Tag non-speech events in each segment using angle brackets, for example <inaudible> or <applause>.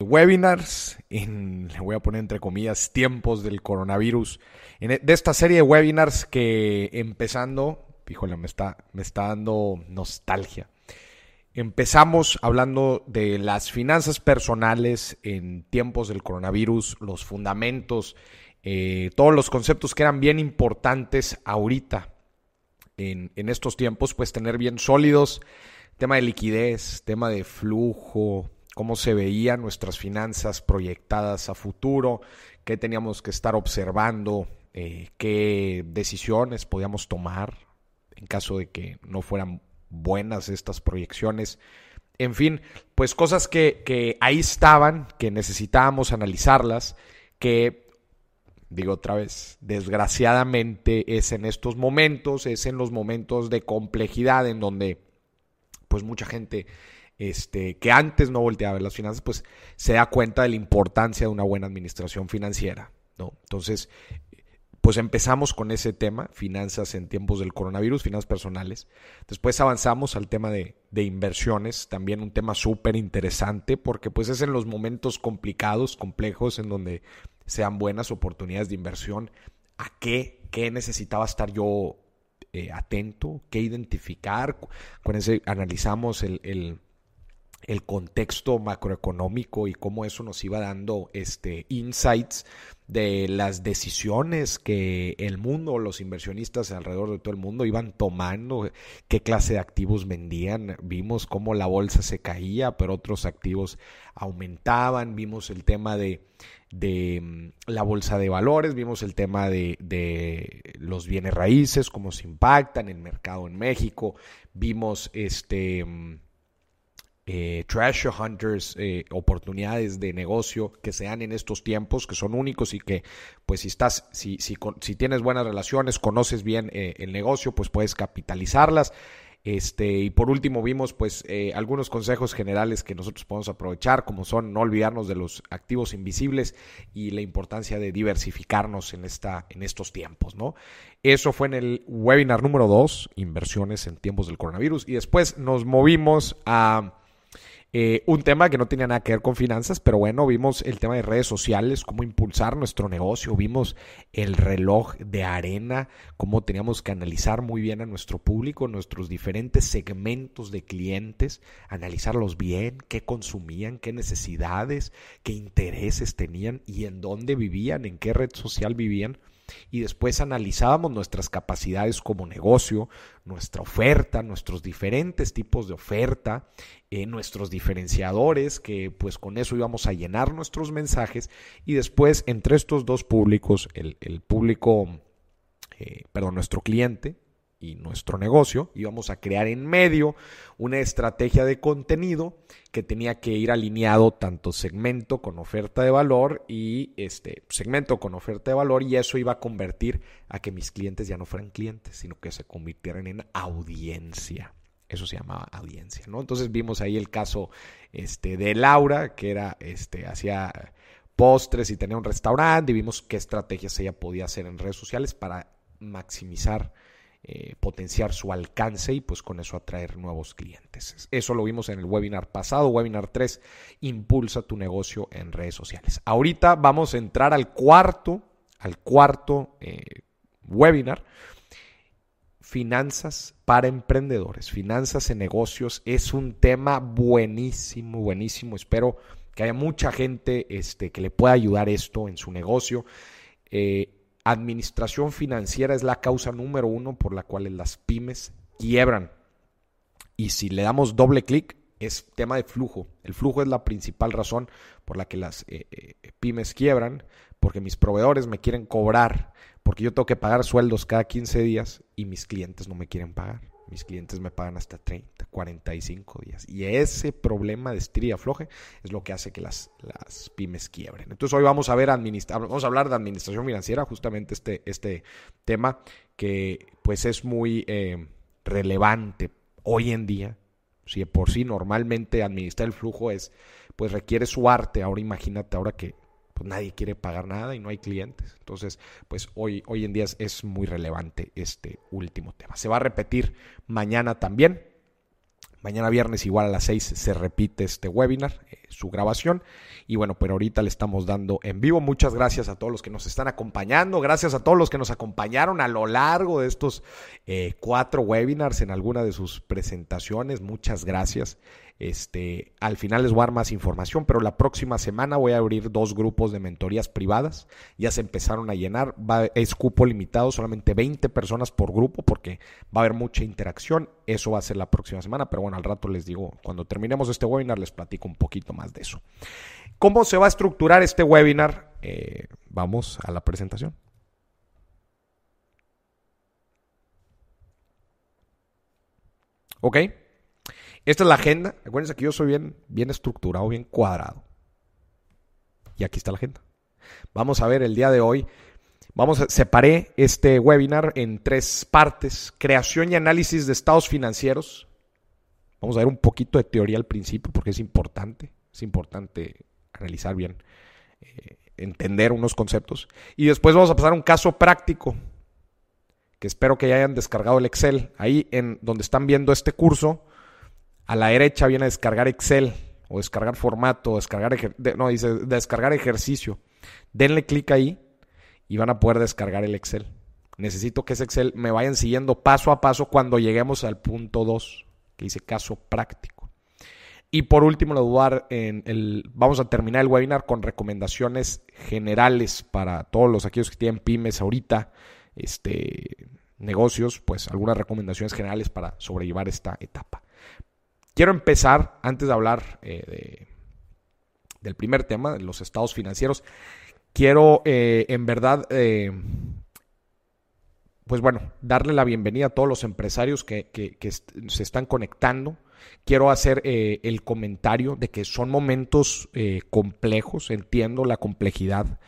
webinars, en, le voy a poner entre comillas, tiempos del coronavirus, e, de esta serie de webinars que empezando, híjole, me está, me está dando nostalgia. Empezamos hablando de las finanzas personales en tiempos del coronavirus, los fundamentos, eh, todos los conceptos que eran bien importantes ahorita en estos tiempos, pues tener bien sólidos, tema de liquidez, tema de flujo, cómo se veían nuestras finanzas proyectadas a futuro, qué teníamos que estar observando, eh, qué decisiones podíamos tomar en caso de que no fueran buenas estas proyecciones. En fin, pues cosas que, que ahí estaban, que necesitábamos analizarlas, que, digo otra vez, desgraciadamente es en estos momentos, es en los momentos de complejidad en donde pues mucha gente este, que antes no volteaba a ver las finanzas, pues se da cuenta de la importancia de una buena administración financiera. ¿no? Entonces, pues empezamos con ese tema, finanzas en tiempos del coronavirus, finanzas personales. Después avanzamos al tema de, de inversiones, también un tema súper interesante, porque pues es en los momentos complicados, complejos, en donde sean buenas oportunidades de inversión. ¿A qué, qué necesitaba estar yo eh, atento? ¿Qué identificar? Con ese analizamos el, el el contexto macroeconómico y cómo eso nos iba dando este insights de las decisiones que el mundo, los inversionistas alrededor de todo el mundo iban tomando, qué clase de activos vendían, vimos cómo la bolsa se caía, pero otros activos aumentaban, vimos el tema de, de mm, la bolsa de valores, vimos el tema de, de los bienes raíces, cómo se impactan el mercado en México, vimos este mm, eh, treasure hunters, eh, oportunidades de negocio que sean en estos tiempos, que son únicos y que, pues, si estás, si, si, si tienes buenas relaciones, conoces bien eh, el negocio, pues puedes capitalizarlas. Este, y por último vimos pues eh, algunos consejos generales que nosotros podemos aprovechar, como son no olvidarnos de los activos invisibles y la importancia de diversificarnos en, esta, en estos tiempos, ¿no? Eso fue en el webinar número 2, inversiones en tiempos del coronavirus, y después nos movimos a eh, un tema que no tenía nada que ver con finanzas, pero bueno, vimos el tema de redes sociales, cómo impulsar nuestro negocio, vimos el reloj de arena, cómo teníamos que analizar muy bien a nuestro público, nuestros diferentes segmentos de clientes, analizarlos bien, qué consumían, qué necesidades, qué intereses tenían y en dónde vivían, en qué red social vivían. Y después analizábamos nuestras capacidades como negocio, nuestra oferta, nuestros diferentes tipos de oferta, eh, nuestros diferenciadores, que pues con eso íbamos a llenar nuestros mensajes y después entre estos dos públicos, el, el público, eh, perdón, nuestro cliente, y nuestro negocio, íbamos a crear en medio una estrategia de contenido que tenía que ir alineado tanto segmento con oferta de valor y este segmento con oferta de valor y eso iba a convertir a que mis clientes ya no fueran clientes, sino que se convirtieran en audiencia. Eso se llamaba audiencia, ¿no? Entonces vimos ahí el caso este, de Laura, que era, este, hacía postres y tenía un restaurante, y vimos qué estrategias ella podía hacer en redes sociales para maximizar eh, potenciar su alcance y pues con eso atraer nuevos clientes. Eso lo vimos en el webinar pasado, webinar 3, impulsa tu negocio en redes sociales. Ahorita vamos a entrar al cuarto, al cuarto eh, webinar. Finanzas para emprendedores, finanzas en negocios es un tema buenísimo, buenísimo. Espero que haya mucha gente este, que le pueda ayudar esto en su negocio. Eh, administración financiera es la causa número uno por la cual las pymes quiebran. Y si le damos doble clic, es tema de flujo. El flujo es la principal razón por la que las eh, eh, pymes quiebran, porque mis proveedores me quieren cobrar, porque yo tengo que pagar sueldos cada 15 días y mis clientes no me quieren pagar. Mis clientes me pagan hasta 30, 45 días. Y ese problema de estría floje es lo que hace que las, las pymes quiebren. Entonces hoy vamos a ver vamos a hablar de administración financiera, justamente este, este tema que pues es muy eh, relevante hoy en día. Si por sí normalmente administrar el flujo es, pues requiere su arte. Ahora imagínate ahora que pues nadie quiere pagar nada y no hay clientes. Entonces, pues hoy, hoy en día es, muy relevante este último tema. Se va a repetir mañana también. Mañana viernes igual a las 6 se repite este webinar, eh, su grabación. Y bueno, pero ahorita le estamos dando en vivo. Muchas gracias a todos los que nos están acompañando. Gracias a todos los que nos acompañaron a lo largo de estos eh, cuatro webinars en alguna de sus presentaciones. Muchas gracias. Este, al final les voy a dar más información, pero la próxima semana voy a abrir dos grupos de mentorías privadas. Ya se empezaron a llenar. Va, es cupo limitado, solamente 20 personas por grupo, porque va a haber mucha interacción. Eso va a ser la próxima semana, pero bueno, al rato les digo, cuando terminemos este webinar, les platico un poquito más de eso. ¿Cómo se va a estructurar este webinar? Eh, vamos a la presentación. ¿Ok? Esta es la agenda. Acuérdense que yo soy bien, bien estructurado, bien cuadrado. Y aquí está la agenda. Vamos a ver el día de hoy. Vamos a separé este webinar en tres partes: creación y análisis de estados financieros. Vamos a ver un poquito de teoría al principio porque es importante. Es importante analizar bien, eh, entender unos conceptos. Y después vamos a pasar a un caso práctico que espero que ya hayan descargado el Excel. Ahí en donde están viendo este curso, a la derecha viene a descargar Excel o descargar formato, o descargar no, dice descargar ejercicio. Denle clic ahí y van a poder descargar el Excel. Necesito que ese Excel me vayan siguiendo paso a paso cuando lleguemos al punto 2, que dice caso práctico. Y por último, en el, vamos a terminar el webinar con recomendaciones generales para todos los aquellos que tienen pymes ahorita, este, negocios, pues algunas recomendaciones generales para sobrellevar esta etapa. Quiero empezar, antes de hablar eh, del primer tema, de los estados financieros, quiero eh, en verdad, eh, pues bueno, darle la bienvenida a todos los empresarios que, se están conectando. Quiero hacer el comentario de que son momentos complejos, entiendo la complejidad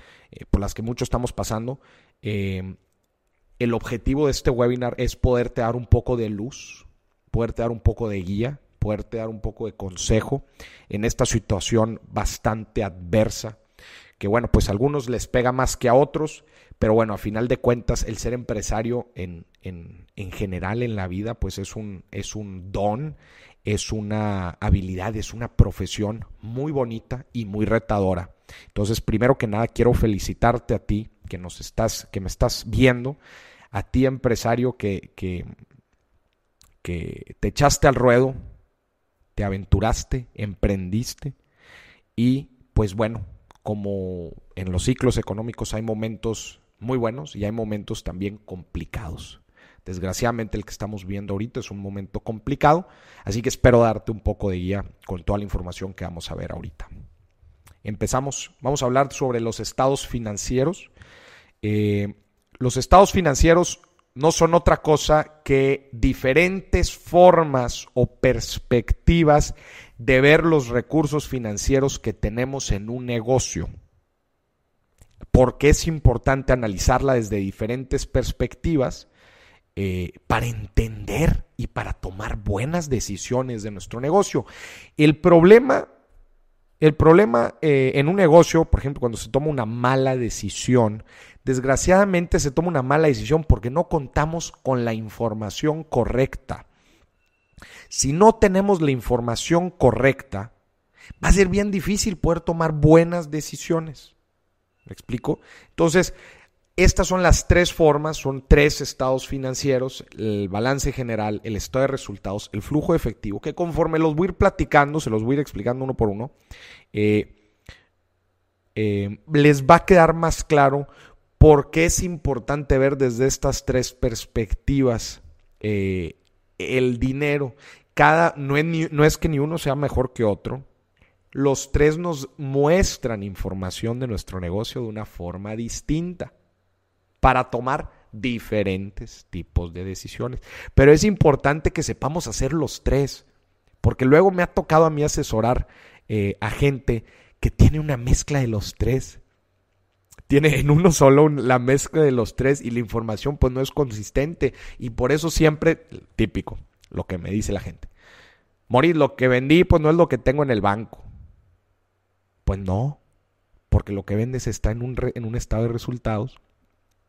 por las que muchos estamos pasando. el objetivo de este webinar es poderte dar un poco de luz, poderte dar un poco de guía, dar un poco de consejo en esta situación bastante adversa, que bueno, pues a algunos les pega más que a otros, pero bueno, a final de cuentas el ser empresario en, en, en general en la vida pues es un, es un don, es una habilidad, es una profesión muy bonita y muy retadora. Entonces, primero que nada, quiero felicitarte a ti que nos estás, que me estás viendo, a ti empresario que, que, que te echaste al ruedo, te aventuraste, emprendiste y pues bueno, como en los ciclos económicos hay momentos muy buenos y hay momentos también complicados. Desgraciadamente el que estamos viendo ahorita es un momento complicado, así que espero darte un poco de guía con toda la información que vamos a ver ahorita. Empezamos, vamos a hablar sobre los estados financieros. Eh, los estados financieros no son otra cosa que diferentes formas o perspectivas de ver los recursos financieros que tenemos en un negocio. Porque es importante analizarla desde diferentes perspectivas eh, para entender y para tomar buenas decisiones de nuestro negocio. El problema, el problema eh, en un negocio, por ejemplo, cuando se toma una mala decisión, Desgraciadamente se toma una mala decisión porque no contamos con la información correcta. Si no tenemos la información correcta, va a ser bien difícil poder tomar buenas decisiones. ¿Me explico? Entonces, estas son las tres formas, son tres estados financieros, el balance general, el estado de resultados, el flujo efectivo, que conforme los voy a ir platicando, se los voy a ir explicando uno por uno, eh, eh, les va a quedar más claro ¿Por qué es importante ver desde estas tres perspectivas eh, el dinero? Cada, no es, no es que ni uno sea mejor que otro. Los tres nos muestran información de nuestro negocio de una forma distinta para tomar diferentes tipos de decisiones. Pero es importante que sepamos hacer los tres, porque luego me ha tocado a mí asesorar eh, a gente que tiene una mezcla de los tres tiene en uno solo la mezcla de los tres y la información pues no es consistente y por eso siempre, típico, lo que me dice la gente. Morir, lo que vendí pues no es lo que tengo en el banco. Pues no, porque lo que vendes está en un, en un estado de resultados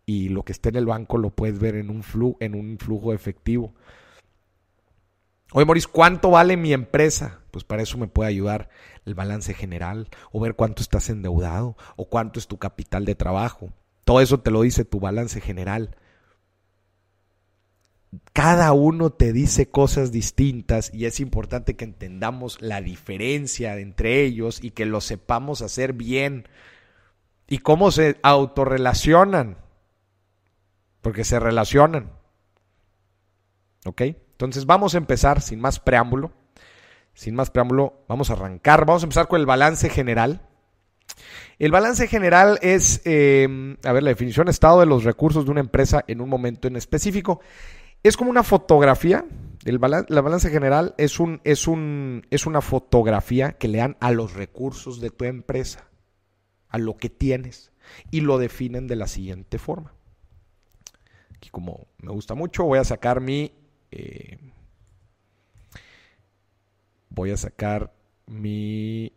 y lo que está en el banco lo puedes ver en un, flu, en un flujo efectivo. Oye, Maurice, ¿cuánto vale mi empresa? Pues para eso me puede ayudar el balance general, o ver cuánto estás endeudado, o cuánto es tu capital de trabajo. Todo eso te lo dice tu balance general. Cada uno te dice cosas distintas y es importante que entendamos la diferencia entre ellos y que lo sepamos hacer bien. Y cómo se autorrelacionan. Porque se relacionan. ¿Ok? Entonces vamos a empezar sin más preámbulo. Sin más preámbulo, vamos a arrancar. Vamos a empezar con el balance general. El balance general es, eh, a ver, la definición estado de los recursos de una empresa en un momento en específico. Es como una fotografía. El la balance general es, un, es, un, es una fotografía que le dan a los recursos de tu empresa, a lo que tienes, y lo definen de la siguiente forma. Aquí como me gusta mucho, voy a sacar mi... Eh, voy a sacar mi...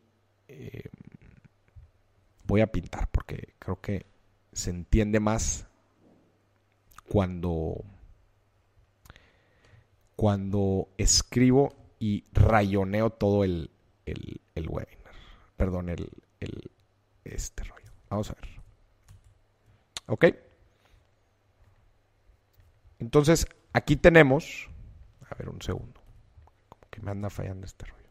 Eh, voy a pintar porque creo que se entiende más cuando cuando escribo y rayoneo todo el, el, webinar. Perdón, el, el, este rollo. Vamos a ver. ¿Ok? Entonces, aquí tenemos... A ver, un segundo. Como que me anda fallando este rollo.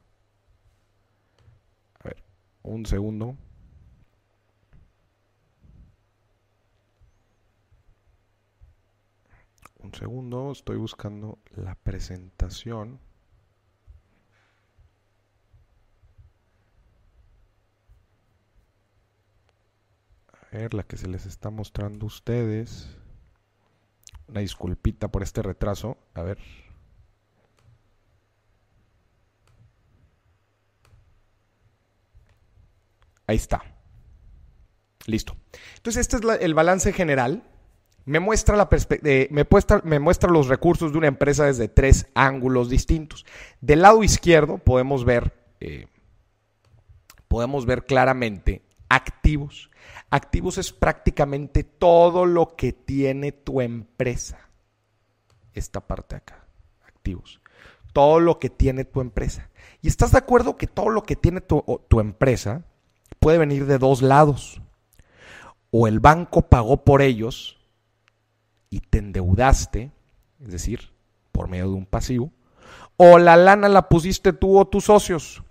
A ver, un segundo. Un segundo, estoy buscando la presentación. A ver, la que se les está mostrando a ustedes. Una disculpita por este retraso. A ver. Ahí está. Listo. Entonces, este es el balance general me muestra, la eh, me, me muestra los recursos de una empresa desde tres ángulos distintos. Del lado izquierdo podemos ver, eh, podemos ver claramente activos. Activos es prácticamente todo lo que tiene tu empresa. Esta parte acá, activos. Todo lo que tiene tu empresa. Y estás de acuerdo que todo lo que tiene tu, tu empresa puede venir de dos lados. O el banco pagó por ellos y te endeudaste, es decir, por medio de un pasivo, o la lana la pusiste tú o tus socios,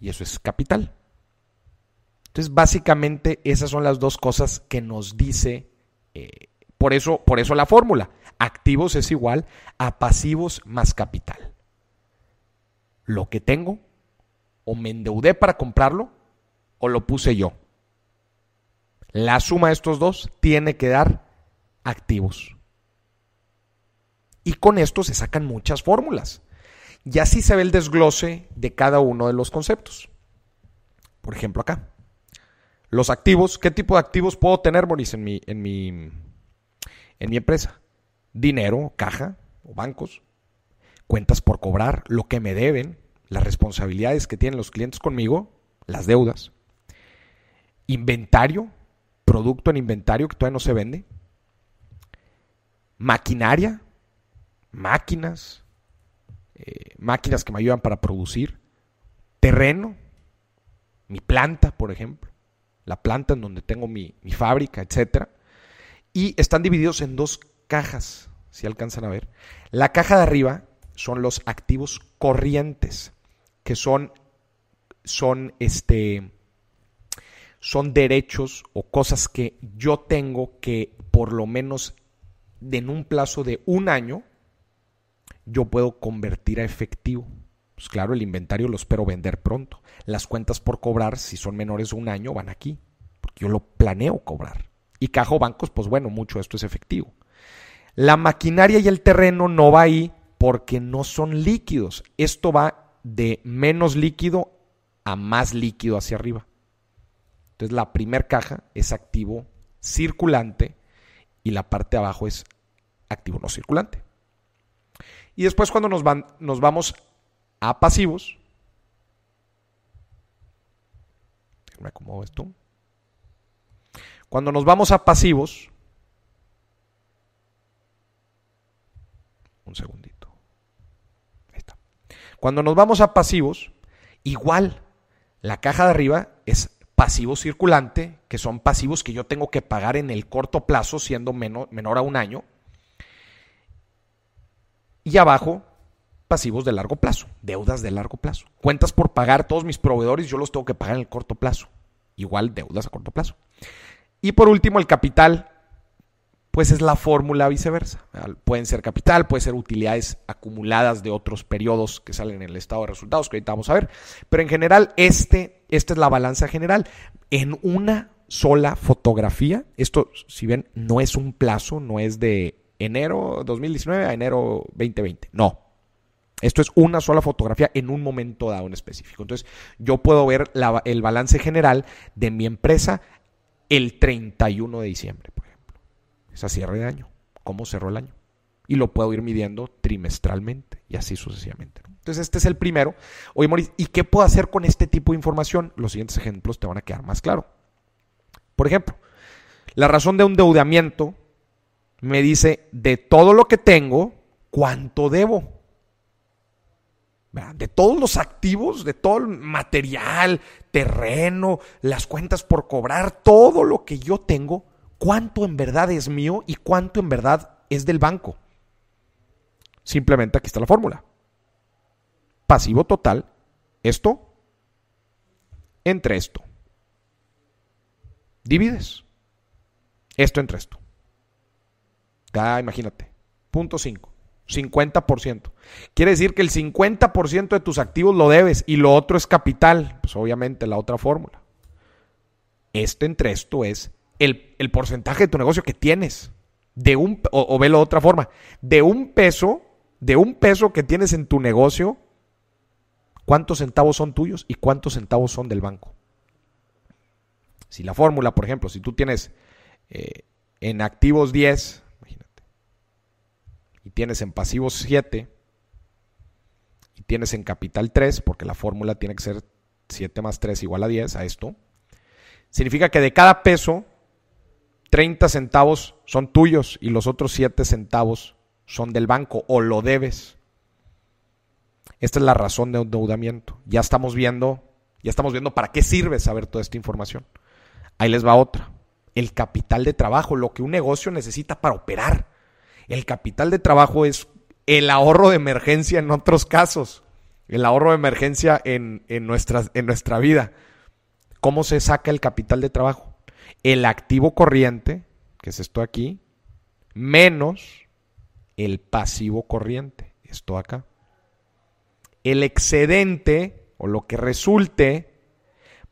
y eso es capital. Entonces, básicamente, esas son las dos cosas que nos dice, eh, por, eso, por eso la fórmula, activos es igual a pasivos más capital. Lo que tengo, o me endeudé para comprarlo, o lo puse yo. La suma de estos dos tiene que dar activos. Y con esto se sacan muchas fórmulas. Y así se ve el desglose de cada uno de los conceptos. Por ejemplo, acá. Los activos, ¿qué tipo de activos puedo tener, Boris, en mi, en mi, en mi empresa? Dinero, caja o bancos, cuentas por cobrar, lo que me deben, las responsabilidades que tienen los clientes conmigo, las deudas, inventario, producto en inventario que todavía no se vende, maquinaria, máquinas, eh, máquinas que me ayudan para producir, terreno, mi planta, por ejemplo, la planta en donde tengo mi, mi fábrica, etc. Y están divididos en dos cajas, si alcanzan a ver. La caja de arriba son los activos corrientes, que son, son, este, son derechos o cosas que yo tengo que por lo menos en un plazo de un año, yo puedo convertir a efectivo. Pues claro, el inventario lo espero vender pronto. Las cuentas por cobrar, si son menores de un año, van aquí, porque yo lo planeo cobrar. Y cajo bancos, pues bueno, mucho esto es efectivo. La maquinaria y el terreno no va ahí porque no son líquidos. Esto va de menos líquido a más líquido hacia arriba. Entonces la primera caja es activo circulante y la parte de abajo es activo no circulante. Y después cuando nos, van, nos vamos a pasivos, me acomodo esto. Cuando nos vamos a pasivos, un segundito. Cuando nos vamos a pasivos, igual, la caja de arriba es pasivo circulante, que son pasivos que yo tengo que pagar en el corto plazo, siendo menor, menor a un año. Y abajo, pasivos de largo plazo, deudas de largo plazo. Cuentas por pagar, todos mis proveedores yo los tengo que pagar en el corto plazo. Igual deudas a corto plazo. Y por último, el capital, pues es la fórmula viceversa. Pueden ser capital, puede ser utilidades acumuladas de otros periodos que salen en el estado de resultados, que ahorita vamos a ver. Pero en general, este, esta es la balanza general. En una sola fotografía, esto, si ven, no es un plazo, no es de enero 2019 a enero 2020. No. Esto es una sola fotografía en un momento dado en específico. Entonces, yo puedo ver el balance general de mi empresa el 31 de diciembre, por ejemplo. Esa cierre de año. ¿Cómo cerró el año? Y lo puedo ir midiendo trimestralmente y así sucesivamente. Entonces, este es el primero. Oye, Moris, ¿y qué puedo hacer con este tipo de información? Los siguientes ejemplos te van a quedar más claro. Por ejemplo, la razón de un endeudamiento me dice de todo lo que tengo, cuánto debo. De todos los activos, de todo el material, terreno, las cuentas por cobrar, todo lo que yo tengo, cuánto en verdad es mío y cuánto en verdad es del banco. Simplemente aquí está la fórmula. Pasivo total, esto entre esto. Divides esto entre esto. Ah, imagínate. Punto 5. 50%. Quiere decir que el 50% de tus activos lo debes y lo otro es capital. Pues obviamente la otra fórmula. Este entre esto es el, porcentaje de tu negocio que tienes. De un, o, o velo de otra forma. De un peso, de un peso que tienes en tu negocio, ¿cuántos centavos son tuyos y cuántos centavos son del banco? Si la fórmula, por ejemplo, si tú tienes eh, en activos 10, y tienes en pasivos 7 y tienes en capital 3, porque la fórmula tiene que ser 7 más 3 igual a 10 a esto, significa que de cada peso, 30 centavos son tuyos y los otros 7 centavos son del banco o lo debes. Esta es la razón de endeudamiento. Ya estamos viendo, ya estamos viendo para qué sirve saber toda esta información. Ahí les va otra. El capital de trabajo, lo que un negocio necesita para operar. El capital de trabajo es el ahorro de emergencia en otros casos, el ahorro de emergencia en, en, en nuestra vida. ¿Cómo se saca el capital de trabajo? El activo corriente, que es esto aquí, menos el pasivo corriente, esto acá. El excedente o lo que resulte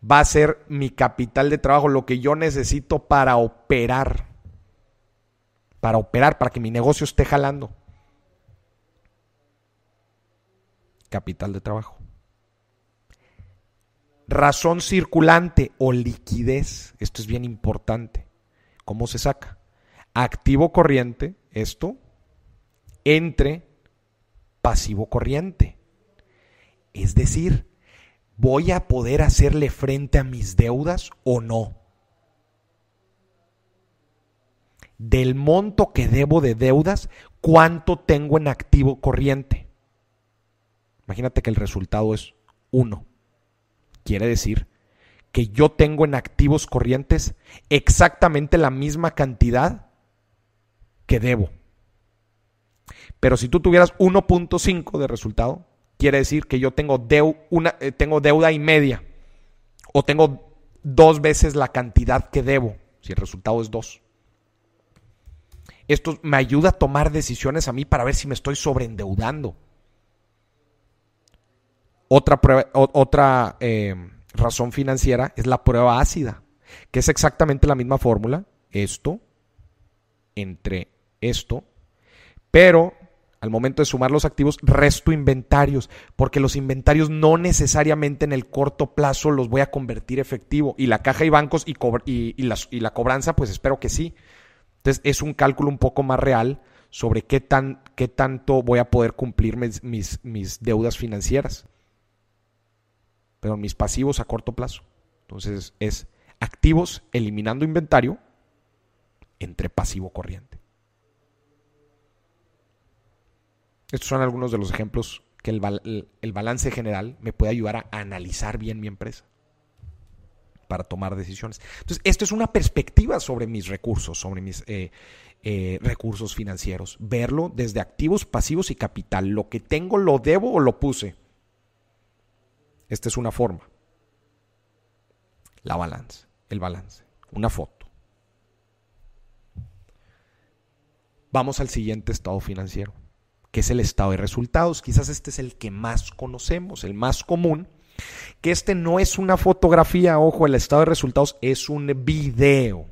va a ser mi capital de trabajo, lo que yo necesito para operar para operar, para que mi negocio esté jalando. Capital de trabajo. Razón circulante o liquidez. Esto es bien importante. ¿Cómo se saca? Activo corriente, esto, entre pasivo corriente. Es decir, ¿voy a poder hacerle frente a mis deudas o no? Del monto que debo de deudas, cuánto tengo en activo corriente. Imagínate que el resultado es 1. Quiere decir que yo tengo en activos corrientes exactamente la misma cantidad que debo. Pero si tú tuvieras 1.5 de resultado, quiere decir que yo tengo, una, eh, tengo deuda y media. O tengo dos veces la cantidad que debo, si el resultado es 2. Esto me ayuda a tomar decisiones a mí para ver si me estoy sobreendeudando. Otra, otra eh, razón financiera es la prueba ácida, que es exactamente la misma fórmula, esto entre esto, pero al momento de sumar los activos, resto inventarios, porque los inventarios no necesariamente en el corto plazo los voy a convertir efectivo. Y la caja y bancos y, y, y la cobranza, pues espero que sí. Entonces es un cálculo un poco más real sobre qué, tan, qué tanto voy a poder cumplir mis, mis, deudas financieras. Pero mis pasivos a corto plazo. Entonces es activos eliminando inventario entre pasivo corriente. Estos son algunos de los ejemplos que el, el balance general me puede ayudar a analizar bien mi empresa para tomar decisiones. Entonces, esto es una perspectiva sobre mis recursos, sobre mis eh, eh, recursos financieros. Verlo desde activos, pasivos y capital. Lo que tengo, lo debo o lo puse. Esta es una forma. La balance, el balance, una foto. Vamos al siguiente estado financiero, que es el estado de resultados. Quizás este es el que más conocemos, el más común que este no es una fotografía, ojo, el estado de resultados es un video.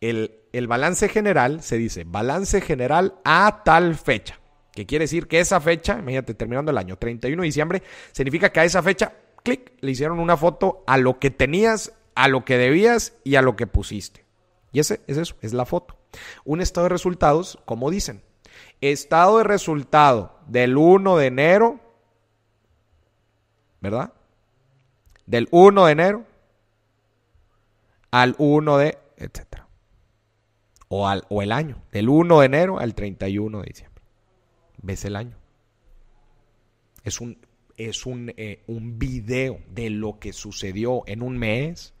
El, balance general se dice balance general a tal fecha. Que quiere decir que esa fecha, imagínate, terminando el año 31 de diciembre, significa que a esa fecha, clic, le hicieron una foto a lo que tenías, a lo que debías y a lo que pusiste. Y ese es eso, es la foto. Un estado de resultados, como dicen, estado de resultado del 1 de enero ¿verdad? Del 1 de enero al 1 de, etcétera. O, al, o el año, del 1 de enero al 31 de diciembre. ¿Ves el año? Es un, es un, eh, un video de lo que sucedió en un mes,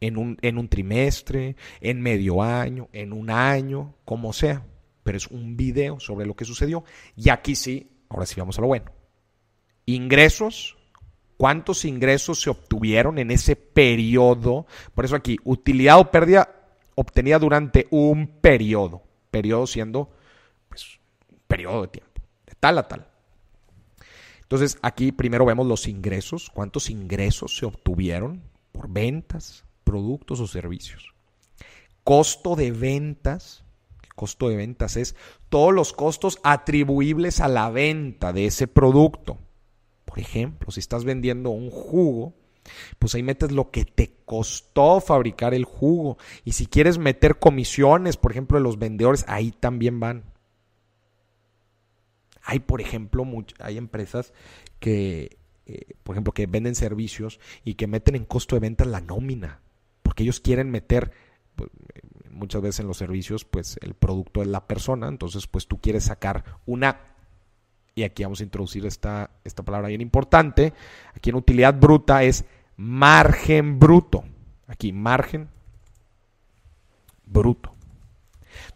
en un, en un trimestre, en medio año, en un año, como sea. Pero es un video sobre lo que sucedió. Y aquí sí, ahora sí vamos a lo bueno. Ingresos cuántos ingresos se obtuvieron en ese periodo. Por eso aquí, utilidad o pérdida obtenida durante un periodo. Periodo siendo, pues, un periodo de tiempo, de tal a tal. Entonces, aquí primero vemos los ingresos, cuántos ingresos se obtuvieron por ventas, productos o servicios. Costo de ventas, costo de ventas es todos los costos atribuibles a la venta de ese producto. Por ejemplo, si estás vendiendo un jugo, pues ahí metes lo que te costó fabricar el jugo. Y si quieres meter comisiones, por ejemplo, de los vendedores, ahí también van. Hay, por ejemplo, hay empresas que, eh, por ejemplo, que venden servicios y que meten en costo de venta la nómina, porque ellos quieren meter, pues, muchas veces en los servicios, pues el producto es la persona, entonces pues tú quieres sacar una y aquí vamos a introducir esta, esta palabra bien importante, aquí en utilidad bruta es margen bruto. Aquí, margen bruto.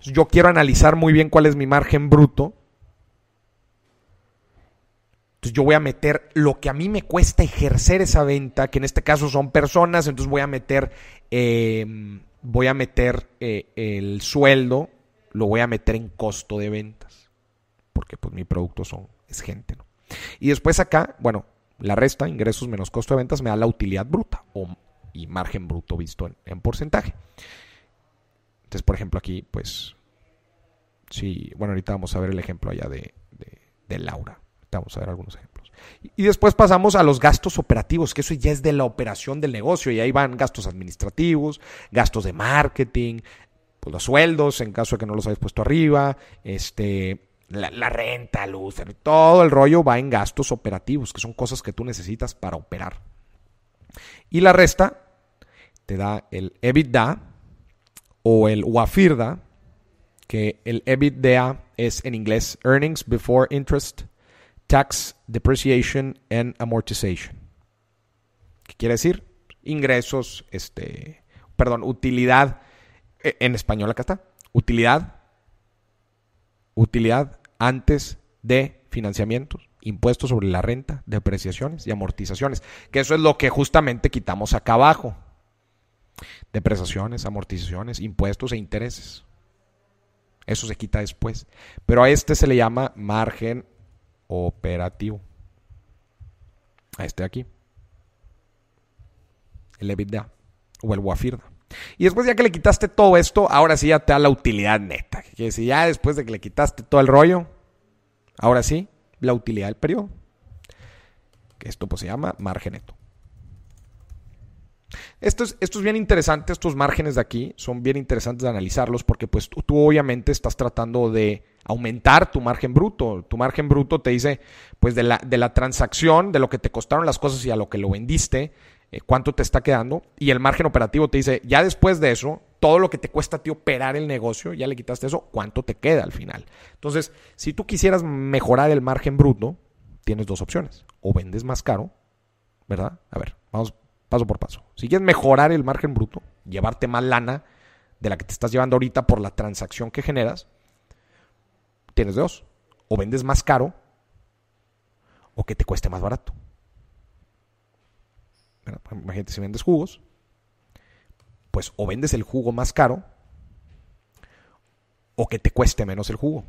yo quiero analizar muy bien cuál es mi margen bruto. Entonces yo voy a meter lo que a mí me cuesta ejercer esa venta, que en este caso son personas, entonces voy a meter, em, voy a meter eh, el sueldo, lo voy a meter en costo de ventas porque pues mi producto son, es gente, ¿no? Y después acá, bueno, la resta, ingresos menos costo de ventas, me da la utilidad bruta o, y margen bruto visto en, porcentaje. Entonces, por ejemplo, aquí, pues, sí, bueno, ahorita vamos a ver el ejemplo allá de, de, Laura. Ahorita vamos a ver algunos ejemplos. Y, después pasamos a los gastos operativos, que eso ya es de la operación del negocio, y ahí van gastos administrativos, gastos de marketing, pues los sueldos, en caso de que no los hayas puesto arriba, este, la, renta, luz, todo el rollo va en gastos operativos, que son cosas que tú necesitas para operar. Y la resta te da el EBITDA o el WAFIRDA, que el EBITDA es en inglés Earnings Before Interest, Tax, Depreciation and Amortization. ¿Qué quiere decir? Ingresos, este, perdón, utilidad, e, en español acá está, utilidad utilidad antes de financiamientos, impuestos sobre la renta, depreciaciones y amortizaciones, que eso es lo que justamente quitamos acá abajo. Depreciaciones, amortizaciones, impuestos e intereses. Eso se quita después. Pero a este se le llama margen operativo. A este de aquí. El EBITDA o el WAFIRDA. Y después ya que le quitaste todo esto, ahora sí ya te da la utilidad neta. Que decir, ya después de que le quitaste todo el rollo, ahora sí, la utilidad del periodo. Que esto pues se llama margen neto. Esto es, esto es, bien interesante, estos márgenes de aquí son bien interesantes de analizarlos porque pues tú, tú, obviamente estás tratando de aumentar tu margen bruto. Tu margen bruto te dice pues de la, de la transacción, de lo que te costaron las cosas y a lo que lo vendiste, eh, cuánto te está quedando y el margen operativo te dice, ya después de eso, todo lo que te cuesta a ti operar el negocio, ya le quitaste eso, ¿cuánto te queda al final? Entonces, si tú quisieras mejorar el margen bruto, tienes dos opciones. O vendes más caro, ¿verdad? A ver, vamos paso por paso. Si quieres mejorar el margen bruto, llevarte más lana de la que te estás llevando ahorita por la transacción que generas, tienes dos. O vendes más caro o que te cueste más barato. Imagínate si vendes jugos, pues o vendes el jugo más caro o que te cueste menos el jugo.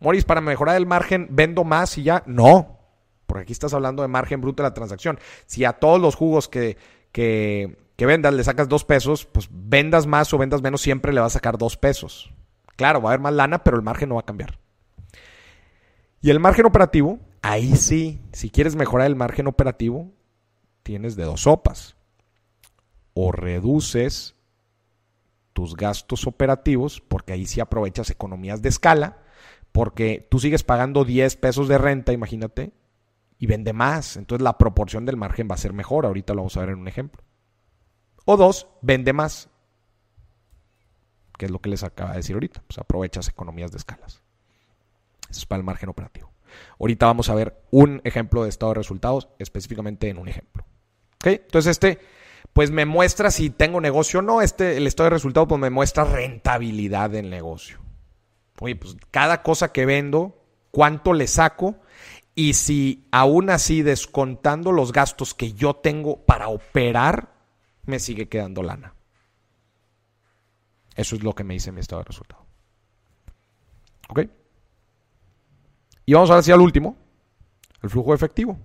Moris, para mejorar el margen, vendo más y ya. No, porque aquí estás hablando de margen bruto de la transacción. Si a todos los jugos que, que, que vendas le sacas dos pesos, pues vendas más o vendas menos, siempre le vas a sacar dos pesos. Claro, va a haber más lana, pero el margen no va a cambiar. Y el margen operativo, ahí sí, si quieres mejorar el margen operativo, tienes de dos sopas. O reduces tus gastos operativos, porque ahí sí aprovechas economías de escala, porque tú sigues pagando 10 pesos de renta, imagínate, y vende más. Entonces la proporción del margen va a ser mejor. Ahorita lo vamos a ver en un ejemplo. O dos, vende más. Que es lo que les acaba de decir ahorita. Pues aprovechas economías de escalas. Eso es para el margen operativo. Ahorita vamos a ver un ejemplo de estado de resultados, específicamente en un ejemplo. ¿Ok? Entonces este, pues me muestra si tengo negocio o no. Este, el estado de resultados, pues me muestra rentabilidad del negocio. Oye, pues cada cosa que vendo, cuánto le saco y si aún así descontando los gastos que yo tengo para operar, me sigue quedando lana. Eso es lo que me dice mi estado de resultado. ¿Ok? Y vamos ahora sí al último, el flujo efectivo.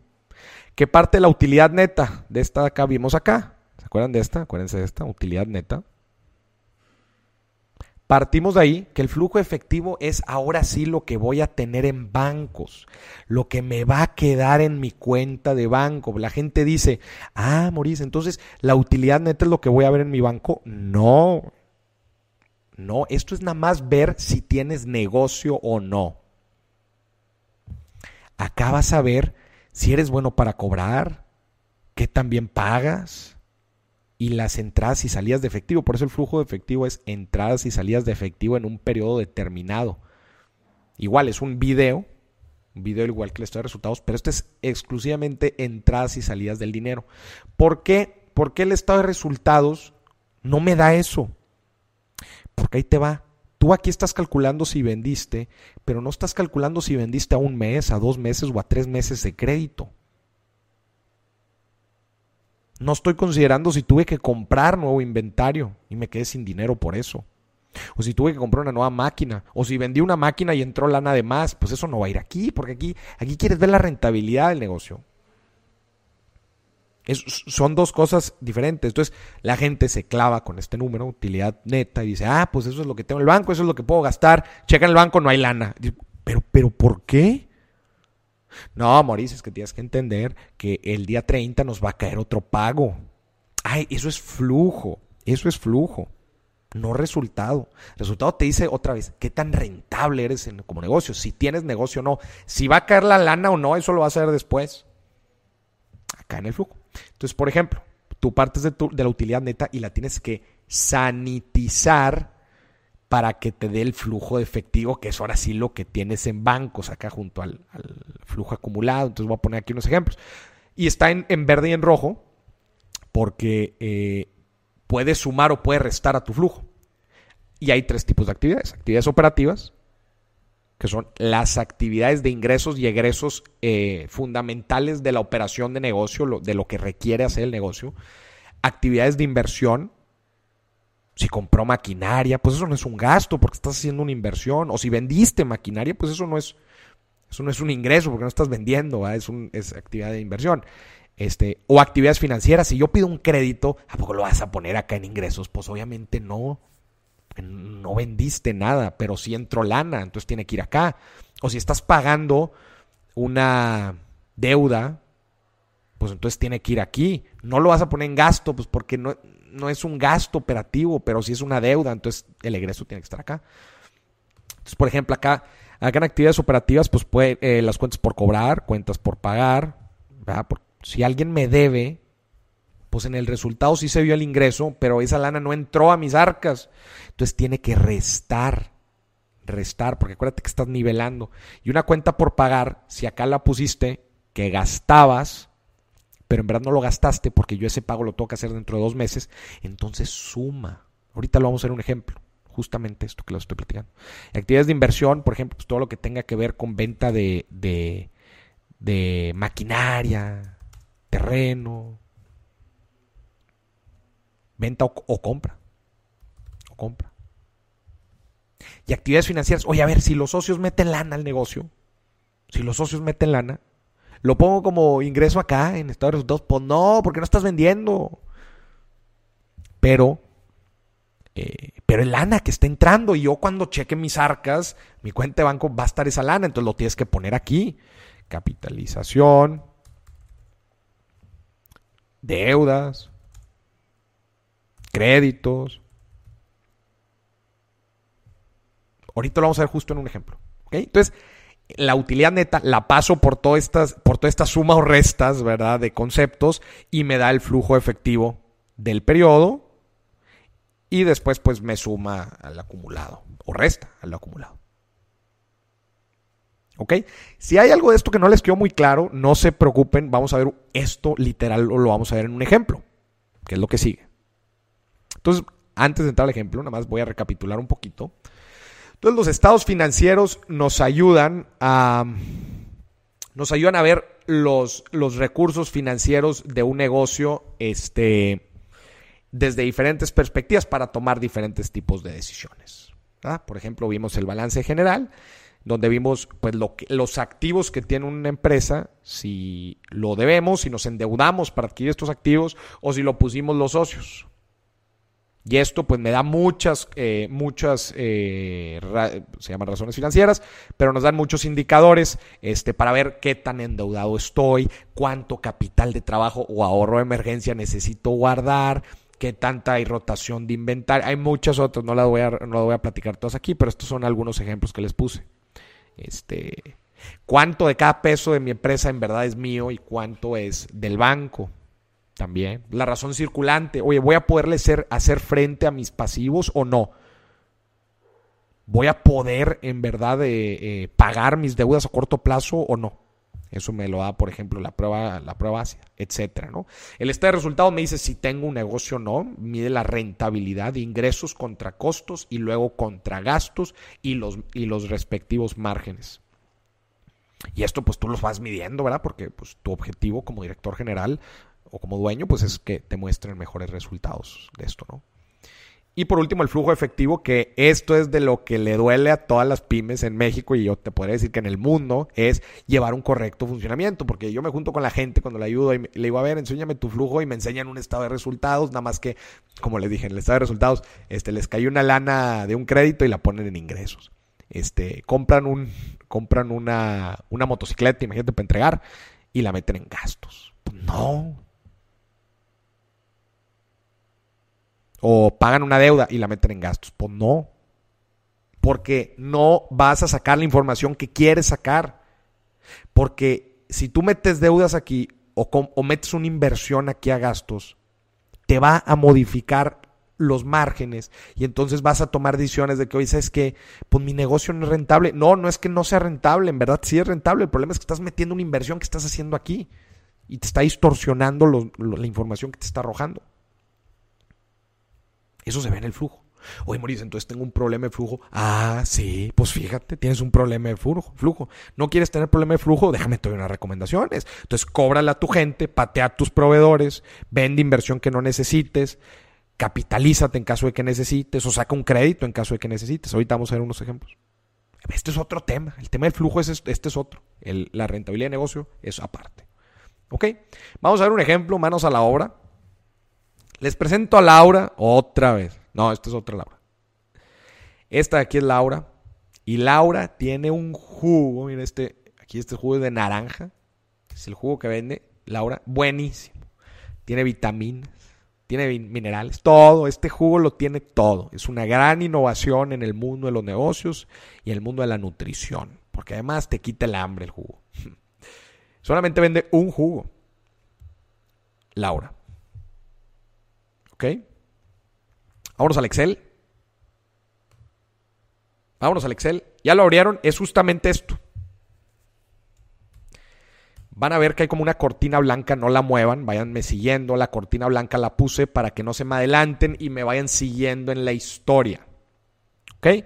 ¿Qué parte de la utilidad neta de esta acá vimos acá? ¿Se acuerdan de esta? Acuérdense de esta, utilidad neta. Partimos de ahí que el flujo efectivo es ahora sí lo que voy a tener en bancos, lo que me va a quedar en mi cuenta de banco. La gente dice, ah, Maurice, entonces la utilidad neta es lo que voy a ver en mi banco. No, no, esto es nada más ver si tienes negocio o no. Acá vas a ver si eres bueno para cobrar, qué también pagas y las entradas y salidas de efectivo. Por eso el flujo de efectivo es entradas y salidas de efectivo en un periodo determinado. Igual es un video, un video igual que el estado de resultados, pero este es exclusivamente entradas y salidas del dinero. ¿Por qué? Porque el estado de resultados no me da eso. Porque ahí te va. Tú aquí estás calculando si vendiste, pero no estás calculando si vendiste a un mes, a dos meses o a tres meses de crédito. No estoy considerando si tuve que comprar nuevo inventario y me quedé sin dinero por eso. O si tuve que comprar una nueva máquina. O si vendí una máquina y entró lana de más. Pues eso no va a ir aquí. Porque aquí, aquí quieres ver la rentabilidad del negocio. Son dos cosas diferentes. Entonces la gente se clava con este número, utilidad neta, y dice, ah, pues eso es lo que tengo en el banco, eso es lo que puedo gastar. Checa en el banco, no hay lana. Pero, pero, ¿por qué? No, Mauricio, es que tienes que entender que el día 30 nos va a caer otro pago. Ay, eso es flujo, eso es flujo, no resultado. Resultado te dice otra vez, qué tan rentable eres como negocio, si tienes negocio o no. Si va a caer la lana o no, eso lo vas a ver después. Acá en el flujo. Entonces, por ejemplo, tú partes de, de la utilidad neta y la tienes que sanitizar para que te dé el flujo de efectivo, que es ahora sí lo que tienes en bancos, acá junto al, flujo acumulado. Entonces voy a poner aquí unos ejemplos. Y está en, verde y en rojo porque eh, puedes sumar o puedes restar a tu flujo. Y hay tres tipos de actividades. Actividades operativas, que son las actividades de ingresos y egresos eh, fundamentales de la operación de negocio, de lo que requiere hacer el negocio. Actividades de inversión, si compró maquinaria, pues eso no es un gasto porque estás haciendo una inversión. O si vendiste maquinaria, pues eso no es, eso no es un ingreso porque no estás vendiendo, es, un, es actividad de inversión. Este, o actividades financieras. Si yo pido un crédito, ¿a poco lo vas a poner acá en ingresos? Pues obviamente no. No vendiste nada, pero si entró lana, entonces tiene que ir acá. O si estás pagando una deuda, pues entonces tiene que ir aquí. No lo vas a poner en gasto, pues porque no, no es un gasto operativo, pero si es una deuda, entonces el egreso tiene que estar acá. Entonces, por ejemplo, acá, acá en actividades operativas, pues puede, eh, las cuentas por cobrar, cuentas por pagar, si alguien me debe, Pues en el resultado sí se vio el ingreso, pero esa lana no entró a mis arcas. Entonces tiene que restar. Restar, porque acuérdate que estás nivelando. Y una cuenta por pagar, si acá la pusiste, que gastabas, pero en verdad no lo gastaste porque yo ese pago lo tengo que hacer dentro de dos meses, entonces suma. Ahorita lo vamos a hacer un ejemplo justamente esto que lo estoy platicando. Actividades de inversión, por ejemplo, pues todo lo que tenga que ver con venta de, de, de maquinaria, terreno, venta o, compra. O compra. Y actividades financieras. Oye, a ver, si los socios meten lana al negocio, si los socios meten lana, ¿lo pongo como ingreso acá en Estados Unidos? Pues no, porque no estás vendiendo. Pero eh, pero el lana que está entrando y yo cuando cheque mis arcas, mi cuenta de banco va a estar esa lana, entonces lo tienes que poner aquí. Capitalización, deudas, créditos. Ahorita lo vamos a ver justo en un ejemplo. Entonces, la utilidad neta la paso por todas estas, por toda esta suma o restas, ¿verdad? De conceptos y me da el flujo efectivo del periodo y después pues me suma al acumulado o resta al acumulado. ¿Ok? Si hay algo de esto que no les quedó muy claro, no se preocupen, vamos a ver esto literal o lo vamos a ver en un ejemplo, que es lo que sigue. Entonces, antes de entrar al ejemplo, nada más voy a recapitular un poquito. Entonces, los estados financieros nos ayudan a nos ayudan a ver los, los recursos financieros de un negocio este, desde diferentes perspectivas para tomar diferentes tipos de decisiones. Por ejemplo, vimos el balance general, donde vimos pues, lo los activos que tiene una empresa, si lo debemos, si nos endeudamos para adquirir estos activos o si lo pusimos los socios. Y esto pues me da muchas, eh, muchas, eh, se llaman razones financieras, pero nos dan muchos indicadores este, para ver qué tan endeudado estoy, cuánto capital de trabajo o ahorro de emergencia necesito guardar, qué tanta hay rotación de inventario. Hay muchas otras, no las voy a, no voy a platicar todas aquí, pero estos son algunos ejemplos que les puse. Este, cuánto de cada peso de mi empresa en verdad es mío y cuánto es del banco. También. La razón circulante. Oye, ¿voy a poderle ser, hacer frente a mis pasivos o no? ¿Voy a poder en verdad eh, eh, pagar mis deudas a corto plazo o no? Eso me lo da, por ejemplo, la prueba, la prueba ácida, etcétera, ¿no? El estado de resultados me dice si tengo un negocio o no, mide la rentabilidad de ingresos contra costos y luego contra gastos y los, y los respectivos márgenes. Y esto pues tú los vas midiendo, ¿verdad? Porque pues tu objetivo como director general o como dueño pues es que te muestren mejores resultados de esto, ¿no? Y por último, el flujo efectivo, que esto es de lo que le duele a todas las pymes en México y yo te podría decir que en el mundo, es llevar un correcto funcionamiento, porque yo me junto con la gente cuando le ayudo y le digo, a ver, enséñame tu flujo y me enseñan un estado de resultados, nada más que, como les dije, en el estado de resultados, este, les cae una lana de un crédito y la ponen en ingresos. Este, compran un, compran una, una motocicleta, imagínate, para entregar, y la meten en gastos. Pues no, o pagan una deuda y la meten en gastos. Pues no, porque no vas a sacar la información que quieres sacar. Porque si tú metes deudas aquí o, o metes una inversión aquí a gastos, te va a modificar los márgenes y entonces vas a tomar decisiones de que, hoy ¿sabes que Pues mi negocio no es rentable. No, no es que no sea rentable, en verdad sí es rentable. El problema es que estás metiendo una inversión que estás haciendo aquí y te está distorsionando la información que te está arrojando. Eso se ve en el flujo. Oye, Mauricio, entonces tengo un problema de flujo. Ah, sí, pues fíjate, tienes un problema de flujo. flujo. ¿No quieres tener problema de flujo? Déjame te doy unas recomendaciones. Entonces, cóbrale a tu gente, patea a tus proveedores, vende inversión que no necesites, capitalízate en caso de que necesites, o saca un crédito en caso de que necesites. Ahorita vamos a ver unos ejemplos. Este es otro tema. El tema del flujo es este, este es otro. la rentabilidad de negocio es aparte. ¿Ok? Vamos a ver un ejemplo, manos a la obra. Les presento a Laura otra vez. No, esta es otra Laura. Esta de aquí es Laura. Y Laura tiene un jugo. Miren, este, aquí este jugo es de naranja. Es el jugo que vende Laura. Buenísimo. Tiene vitaminas, tiene minerales, todo. Este jugo lo tiene todo. Es una gran innovación en el mundo de los negocios y en el mundo de la nutrición. Porque además te quita el hambre el jugo. <laughs> Solamente vende un jugo. Laura. ¿Ok? Vámonos al Excel. Vámonos al Excel. Ya lo abrieron. Es justamente esto. Van a ver que hay como una cortina blanca, no la muevan, váyanme siguiendo. La cortina blanca la puse para que no se me adelanten y me vayan siguiendo en la historia. ¿Ok?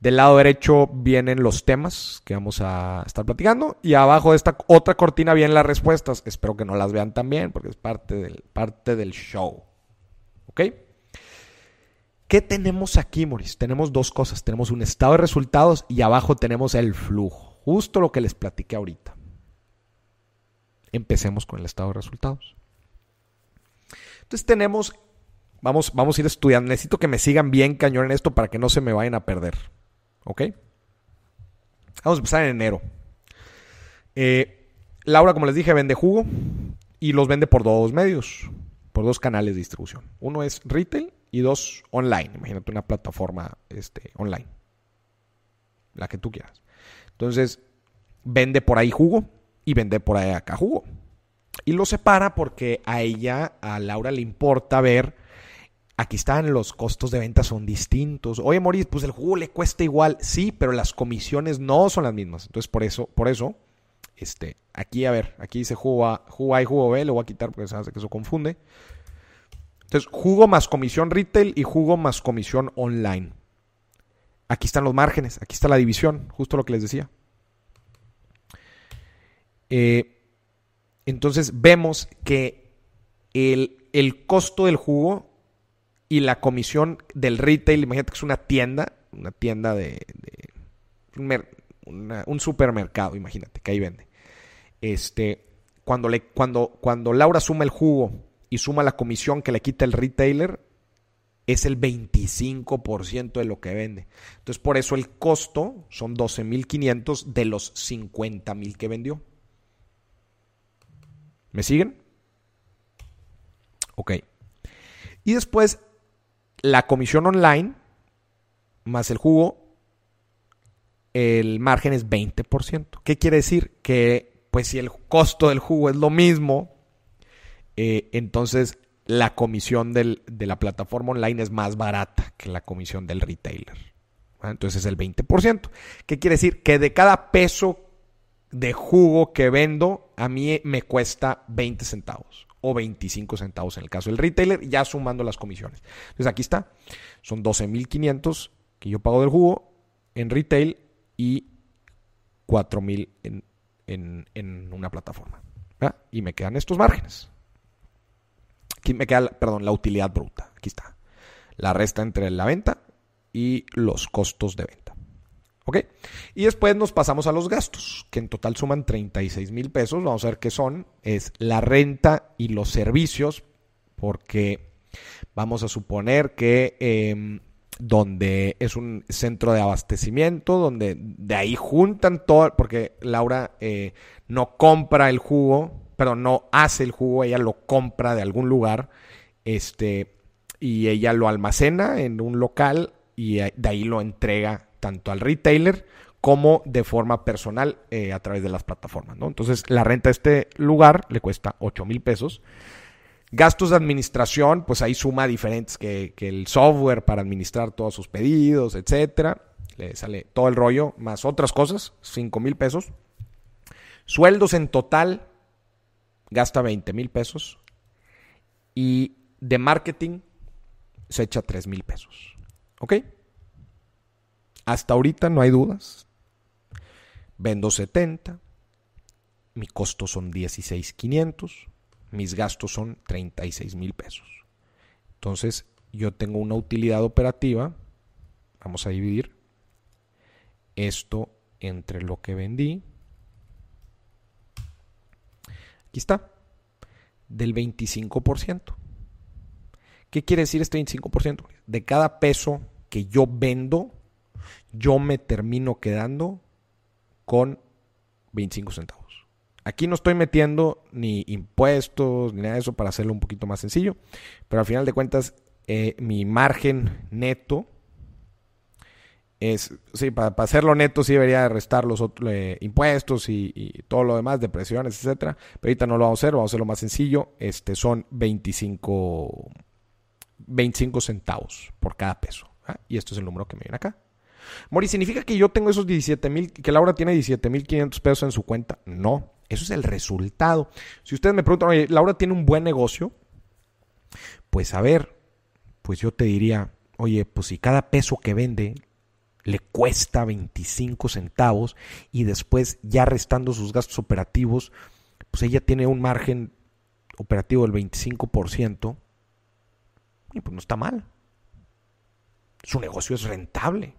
Del lado derecho vienen los temas que vamos a estar platicando y abajo de esta otra cortina vienen las respuestas. Espero que no las vean también porque es parte del, parte del show. ¿Ok? ¿Qué tenemos aquí, Moris? Tenemos dos cosas. Tenemos un estado de resultados y abajo tenemos el flujo. Justo lo que les platiqué ahorita. Empecemos con el estado de resultados. Entonces tenemos, vamos, vamos a ir estudiando. Necesito que me sigan bien cañón en esto para que no se me vayan a perder. ¿Ok? Vamos a empezar en enero. Eh, Laura, como les dije, vende jugo y los vende por dos medios, por dos canales de distribución. Uno es retail y dos online. Imagínate una plataforma este, online. La que tú quieras. Entonces, vende por ahí jugo y vende por ahí acá jugo. Y lo separa porque a ella, a Laura le importa ver, aquí están los costos de venta son distintos. Oye, Moris, pues el jugo le cuesta igual, sí, pero las comisiones no son las mismas. Entonces, por eso, por eso, este, aquí a ver, aquí dice jugo A, jugo A y jugo B, lo voy a quitar porque se hace que eso confunde. Entonces, jugo más comisión retail y jugo más comisión online. Aquí están los márgenes, aquí está la división, justo lo que les decía. Eh, entonces vemos que el, el, costo del jugo y la comisión del retail, imagínate que es una tienda, una tienda de, un, supermercado, imagínate, que ahí vende. Este, cuando, le, cuando, cuando Laura suma el jugo y suma la comisión que le quita el retailer, es el 25% de lo que vende. Entonces, por eso el costo son 12.500 de los 50.000 que vendió. ¿Me siguen? Ok. Y después, la comisión online más el jugo, el margen es 20%. ¿Qué quiere decir? Que, pues, si el costo del jugo es lo mismo, eh, entonces la comisión del, de la plataforma online es más barata que la comisión del retailer. Entonces es el 20%. ¿Qué quiere decir? Que de cada peso de jugo que vendo, a mí me cuesta 20 centavos o 25 centavos en el caso del retailer, ya sumando las comisiones. Entonces aquí está, son 12.500 que yo pago del jugo en retail y 4.000 en, en, en una plataforma. Y me quedan estos márgenes. Aquí me queda, perdón, la utilidad bruta. Aquí está. La resta entre la venta y los costos de venta. ¿Ok? Y después nos pasamos a los gastos, que en total suman 36 mil pesos. Vamos a ver qué son. Es la renta y los servicios, porque vamos a suponer que eh, donde es un centro de abastecimiento, donde de ahí juntan todo, porque Laura eh, no compra el jugo, pero no hace el jugo, ella lo compra de algún lugar, este, y ella lo almacena en un local y de ahí lo entrega tanto al retailer como de forma personal eh, a través de las plataformas. ¿no? Entonces, la renta de este lugar le cuesta 8 mil pesos. Gastos de administración, pues ahí suma diferentes que, que, el software para administrar todos sus pedidos, etcétera. Le sale todo el rollo, más otras cosas, 5 mil pesos. Sueldos en total, gasta 20 mil pesos. Y de marketing se echa 3 mil pesos. ¿Ok? Hasta ahorita no hay dudas. Vendo 70. Mi costo son 16,500. Mis gastos son 36 mil pesos. Entonces, yo tengo una utilidad operativa. Vamos a dividir esto entre lo que vendí. Aquí está. Del 25%. ¿Qué quiere decir este 25%? De cada peso que yo vendo, yo me termino quedando con 25 centavos. Aquí no estoy metiendo ni impuestos ni nada de eso para hacerlo un poquito más sencillo, pero al final de cuentas eh, mi margen neto es, sí, para, hacerlo neto sí debería restar los otros eh, impuestos y, y, todo lo demás, depresiones, etcétera, pero ahorita no lo vamos a hacer, vamos a hacerlo más sencillo, este son 25 25 centavos por cada peso. ¿ah? Y esto es el número que me viene acá. Mori, ¿significa que yo tengo esos 17 mil, que Laura tiene 17 mil 500 pesos en su cuenta? No, eso es el resultado. Si ustedes me preguntan, oye, Laura tiene un buen negocio, pues a ver, pues yo te diría, oye, pues si cada peso que vende le cuesta 25 centavos y después ya restando sus gastos operativos, pues ella tiene un margen operativo del 25% y pues no está mal. Su negocio es rentable.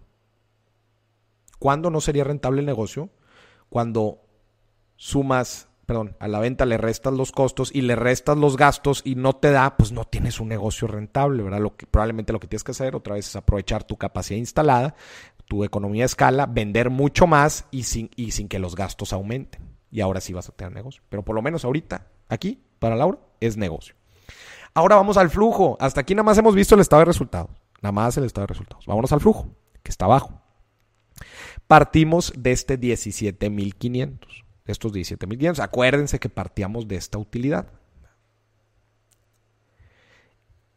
¿Cuándo no sería rentable el negocio? Cuando sumas, perdón, a la venta le restas los costos y le restas los gastos y no te da, pues no tienes un negocio rentable, ¿verdad? Lo que, probablemente lo que tienes que hacer otra vez es aprovechar tu capacidad instalada, tu economía de escala, vender mucho más y sin, y sin que los gastos aumenten. Y ahora sí vas a tener negocio. Pero por lo menos ahorita, aquí, para Laura, es negocio. Ahora vamos al flujo. Hasta aquí nada más hemos visto el estado de resultados. Nada más el estado de resultados. Vámonos al flujo, que está abajo. Partimos de este 17.500. Estos 17.500. Acuérdense que partíamos de esta utilidad.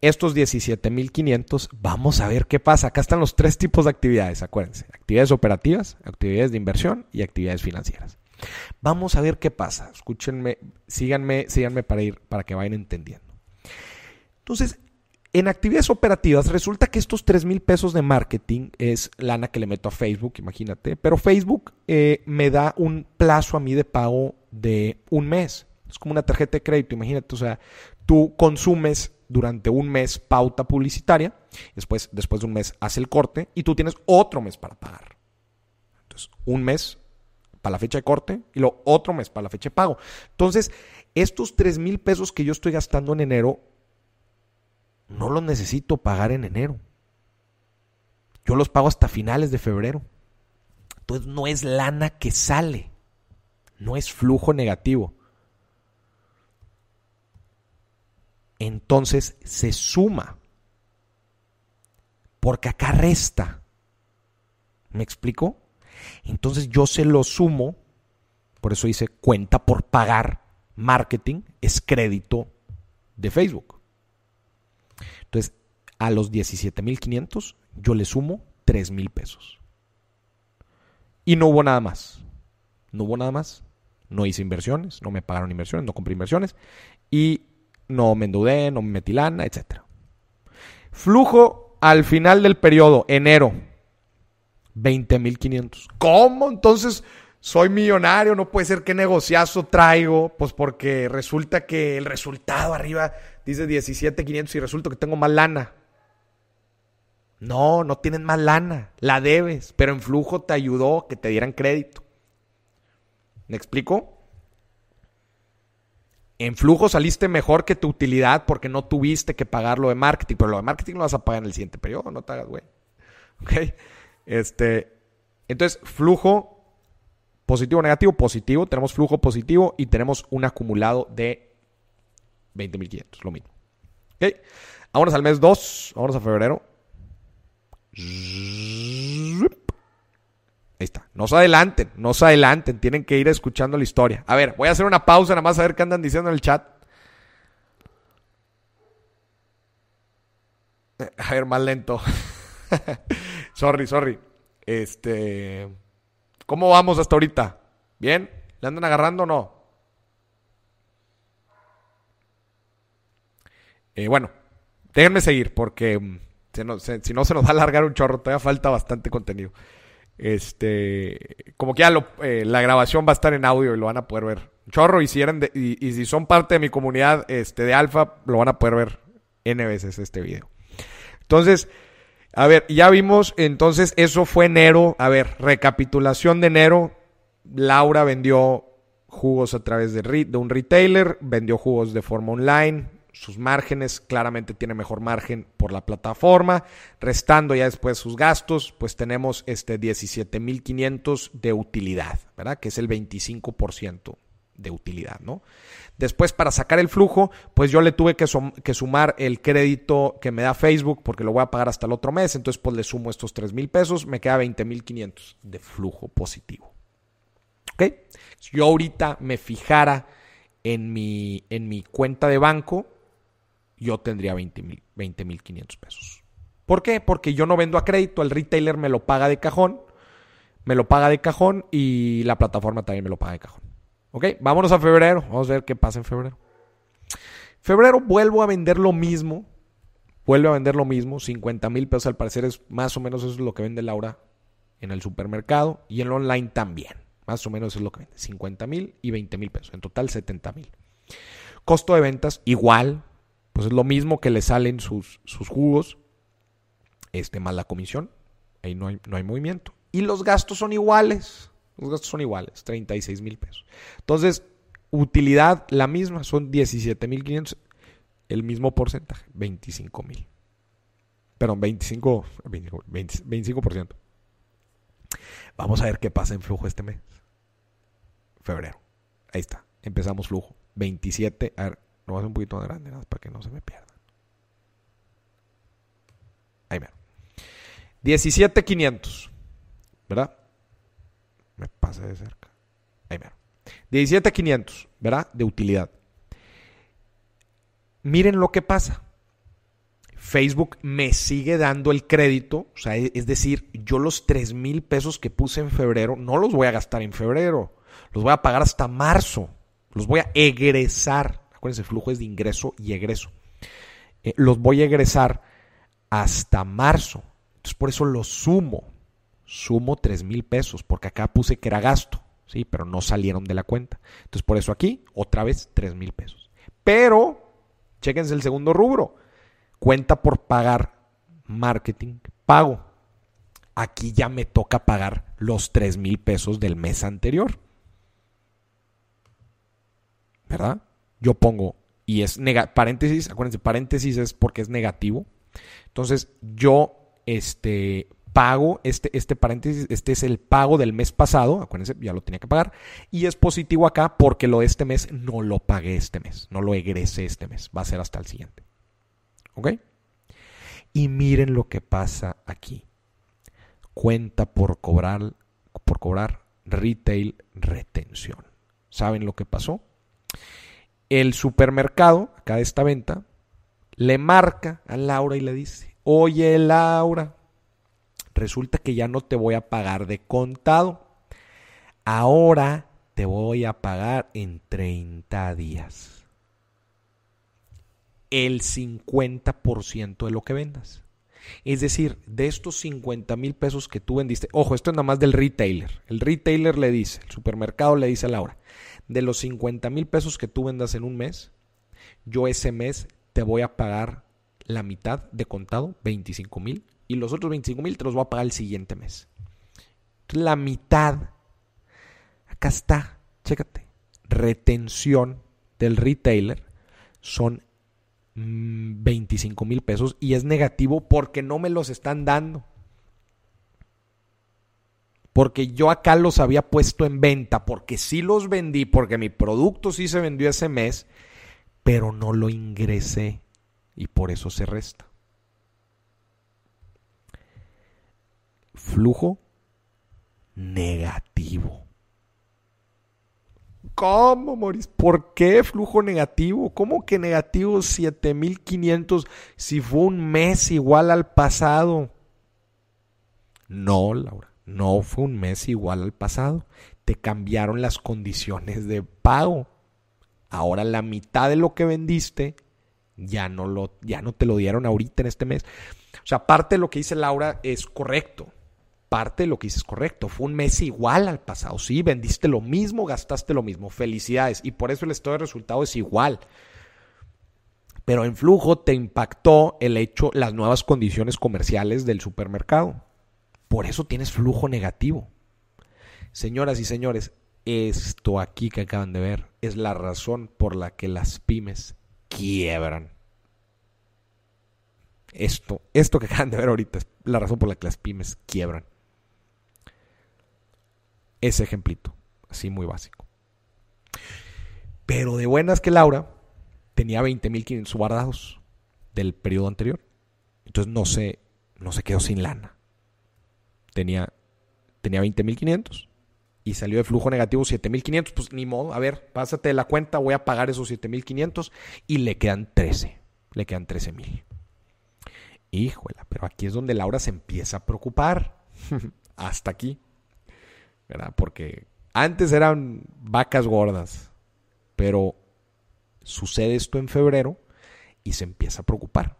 Estos 17.500, vamos a ver qué pasa. Acá están los tres tipos de actividades, acuérdense. Actividades operativas, actividades de inversión y actividades financieras. Vamos a ver qué pasa. Escúchenme, síganme, síganme para ir, para que vayan entendiendo. Entonces, en actividades operativas, resulta que estos 3 mil pesos de marketing es lana que le meto a Facebook, imagínate. Pero Facebook eh, me da un plazo a mí de pago de un mes. Es como una tarjeta de crédito, imagínate. O sea, tú consumes durante un mes pauta publicitaria, después, después de un mes hace el corte y tú tienes otro mes para pagar. Entonces, un mes para la fecha de corte y luego otro mes para la fecha de pago. Entonces, estos 3 mil pesos que yo estoy gastando en enero no los necesito pagar en enero. Yo los pago hasta finales de febrero. Entonces no es lana que sale, no es flujo negativo. Entonces se suma, porque acá resta. ¿Me explico? Entonces yo se lo sumo, por eso dice cuenta por pagar, marketing es crédito de Facebook. Entonces, a los 17.500 yo le sumo 3.000 pesos. Y no hubo nada más. No hubo nada más. No hice inversiones, no me pagaron inversiones, no compré inversiones. Y no me endeudé, no me metí lana, etc. Flujo al final del periodo, enero, 20.500. ¿Cómo? Entonces soy millonario, no puede ser que negociazo traigo, pues porque resulta que el resultado arriba dice 17,500 y resulta que tengo más lana. No, no tienes más lana, la debes, pero en flujo te ayudó que te dieran crédito. ¿Me explico? En flujo saliste mejor que tu utilidad porque no tuviste que pagar lo de marketing, pero lo de marketing lo vas a pagar en el siguiente periodo, no te hagas, güey. ¿Ok? Este, entonces, flujo Positivo, negativo, positivo. Tenemos flujo positivo y tenemos un acumulado de 20.500, lo mismo. Ok. Vámonos al mes 2. Vámonos a febrero. Ahí está. No se adelanten, no se adelanten. Tienen que ir escuchando la historia. A ver, voy a hacer una pausa nada más a ver qué andan diciendo en el chat. A ver, más lento. <laughs> sorry, sorry. Este. ¿Cómo vamos hasta ahorita? ¿Bien? ¿Le andan agarrando o no? Eh, bueno, déjenme seguir porque mm, si no se nos va a alargar un chorro, todavía falta bastante contenido. Este, como que ya eh, la grabación va a estar en audio y lo van a poder ver. Chorro, y si, y, si son parte de mi comunidad este, de alfa, lo van a poder ver N veces este video. Entonces, a ver, ya vimos, entonces eso fue enero. A ver, recapitulación de enero. Laura vendió jugos a través de, de un retailer, vendió jugos de forma online. Sus márgenes claramente tiene mejor margen por la plataforma. Restando ya después sus gastos, pues tenemos este 17.500 de utilidad, ¿verdad? Que es el 25% de utilidad, ¿no? Después, para sacar el flujo, pues yo le tuve que, sumar el crédito que me da Facebook porque lo voy a pagar hasta el otro mes. Entonces, pues le sumo estos 3 mil pesos, me queda 20 mil 500 de flujo positivo. ¿Ok? Si yo ahorita me fijara en mi, en mi cuenta de banco yo tendría 20 mil 500 pesos. ¿Por qué? Porque yo no vendo a crédito, el retailer me lo paga de cajón, me lo paga de cajón y la plataforma también me lo paga de cajón. ¿Ok? Vámonos a febrero, vamos a ver qué pasa en febrero. Febrero vuelvo a vender lo mismo, vuelve a vender lo mismo, 50 mil pesos al parecer es más o menos eso es lo que vende Laura en el supermercado y en el online también. Más o menos es lo que vende, 50 mil y 20 mil pesos, en total 70 mil. Costo de ventas igual, pues es lo mismo que le salen sus, sus jugos, este más la comisión, ahí no hay, no hay movimiento. Y los gastos son iguales, los gastos son iguales, 36 mil pesos. Entonces, utilidad la misma, son 17 mil 500, el mismo porcentaje, 25 mil. Perdón, 25, 25%. Vamos a ver qué pasa en flujo este mes. Febrero. Ahí está. Empezamos flujo. 27. A ver, lo voy a hacer un poquito más grande para que no se me pierda. Ahí me 17,500. ¿Verdad? Me pasa de cerca. Ahí me 17,500. ¿Verdad? De utilidad. Miren lo que pasa. Facebook me sigue dando el crédito, o sea, es decir, yo los 3 mil pesos que puse en febrero no los voy a gastar en febrero, los voy a pagar hasta marzo, los voy a egresar, acuérdense, el flujo es de ingreso y egreso, eh, los voy a egresar hasta marzo, entonces por eso los sumo, sumo 3 mil pesos, porque acá puse que era gasto, sí, pero no salieron de la cuenta, entonces por eso aquí otra vez 3 mil pesos, pero, chéquense el segundo rubro, cuenta por pagar marketing, pago. Aquí ya me toca pagar los 3 mil pesos del mes anterior. ¿Verdad? Yo pongo, y es paréntesis, acuérdense, paréntesis es porque es negativo. Entonces, yo este, pago, este, este paréntesis, este es el pago del mes pasado, acuérdense, ya lo tenía que pagar, y es positivo acá porque lo de este mes no lo pagué este mes, no lo egresé este mes, va a ser hasta el siguiente. ¿Ok? Y miren lo que pasa aquí. Cuenta por cobrar, por cobrar retail retención. ¿Saben lo que pasó? El supermercado, acá de esta venta, le marca a Laura y le dice, oye Laura, resulta que ya no te voy a pagar de contado. Ahora te voy a pagar en 30 días el 50% de lo que vendas. Es decir, de estos 50 mil pesos que tú vendiste, ojo, esto es nada más del retailer. El retailer le dice, el supermercado le dice a Laura, de los 50 mil pesos que tú vendas en un mes, yo ese mes te voy a pagar la mitad de contado, 25 mil, y los otros 25 mil te los voy a pagar el siguiente mes. La mitad, acá está, chécate, retención del retailer son 25 mil pesos y es negativo porque no me los están dando. Porque yo acá los había puesto en venta, porque sí los vendí, porque mi producto sí se vendió ese mes, pero no lo ingresé y por eso se resta. Flujo negativo. ¿Cómo, Moris? ¿Por qué flujo negativo? ¿Cómo que negativo 7500 si fue un mes igual al pasado? No, Laura, no fue un mes igual al pasado. Te cambiaron las condiciones de pago. Ahora la mitad de lo que vendiste ya no, lo, ya no te lo dieron ahorita en este mes. O sea, parte de lo que dice Laura es correcto parte de lo que dices correcto. Fue un mes igual al pasado. Sí, vendiste lo mismo, gastaste lo mismo. Felicidades. Y por eso el estado de resultado es igual. Pero en flujo te impactó el hecho, las nuevas condiciones comerciales del supermercado. Por eso tienes flujo negativo. Señoras y señores, esto aquí que acaban de ver es la razón por la que las pymes quiebran. Esto, esto que acaban de ver ahorita es la razón por la que las pymes quiebran ese ejemplito, así muy básico. Pero de buenas que Laura tenía 20.500 guardados del periodo anterior. Entonces no se, no se quedó sin lana. Tenía, tenía 20.500 y salió de flujo negativo 7.500. Pues ni modo, a ver, pásate de la cuenta, voy a pagar esos 7.500 y le quedan 13. le quedan 13 mil. Híjole, pero aquí es donde Laura se empieza a preocupar. <laughs> Hasta aquí. ¿Verdad? Porque antes eran vacas gordas. Pero sucede esto en febrero y se empieza a preocupar.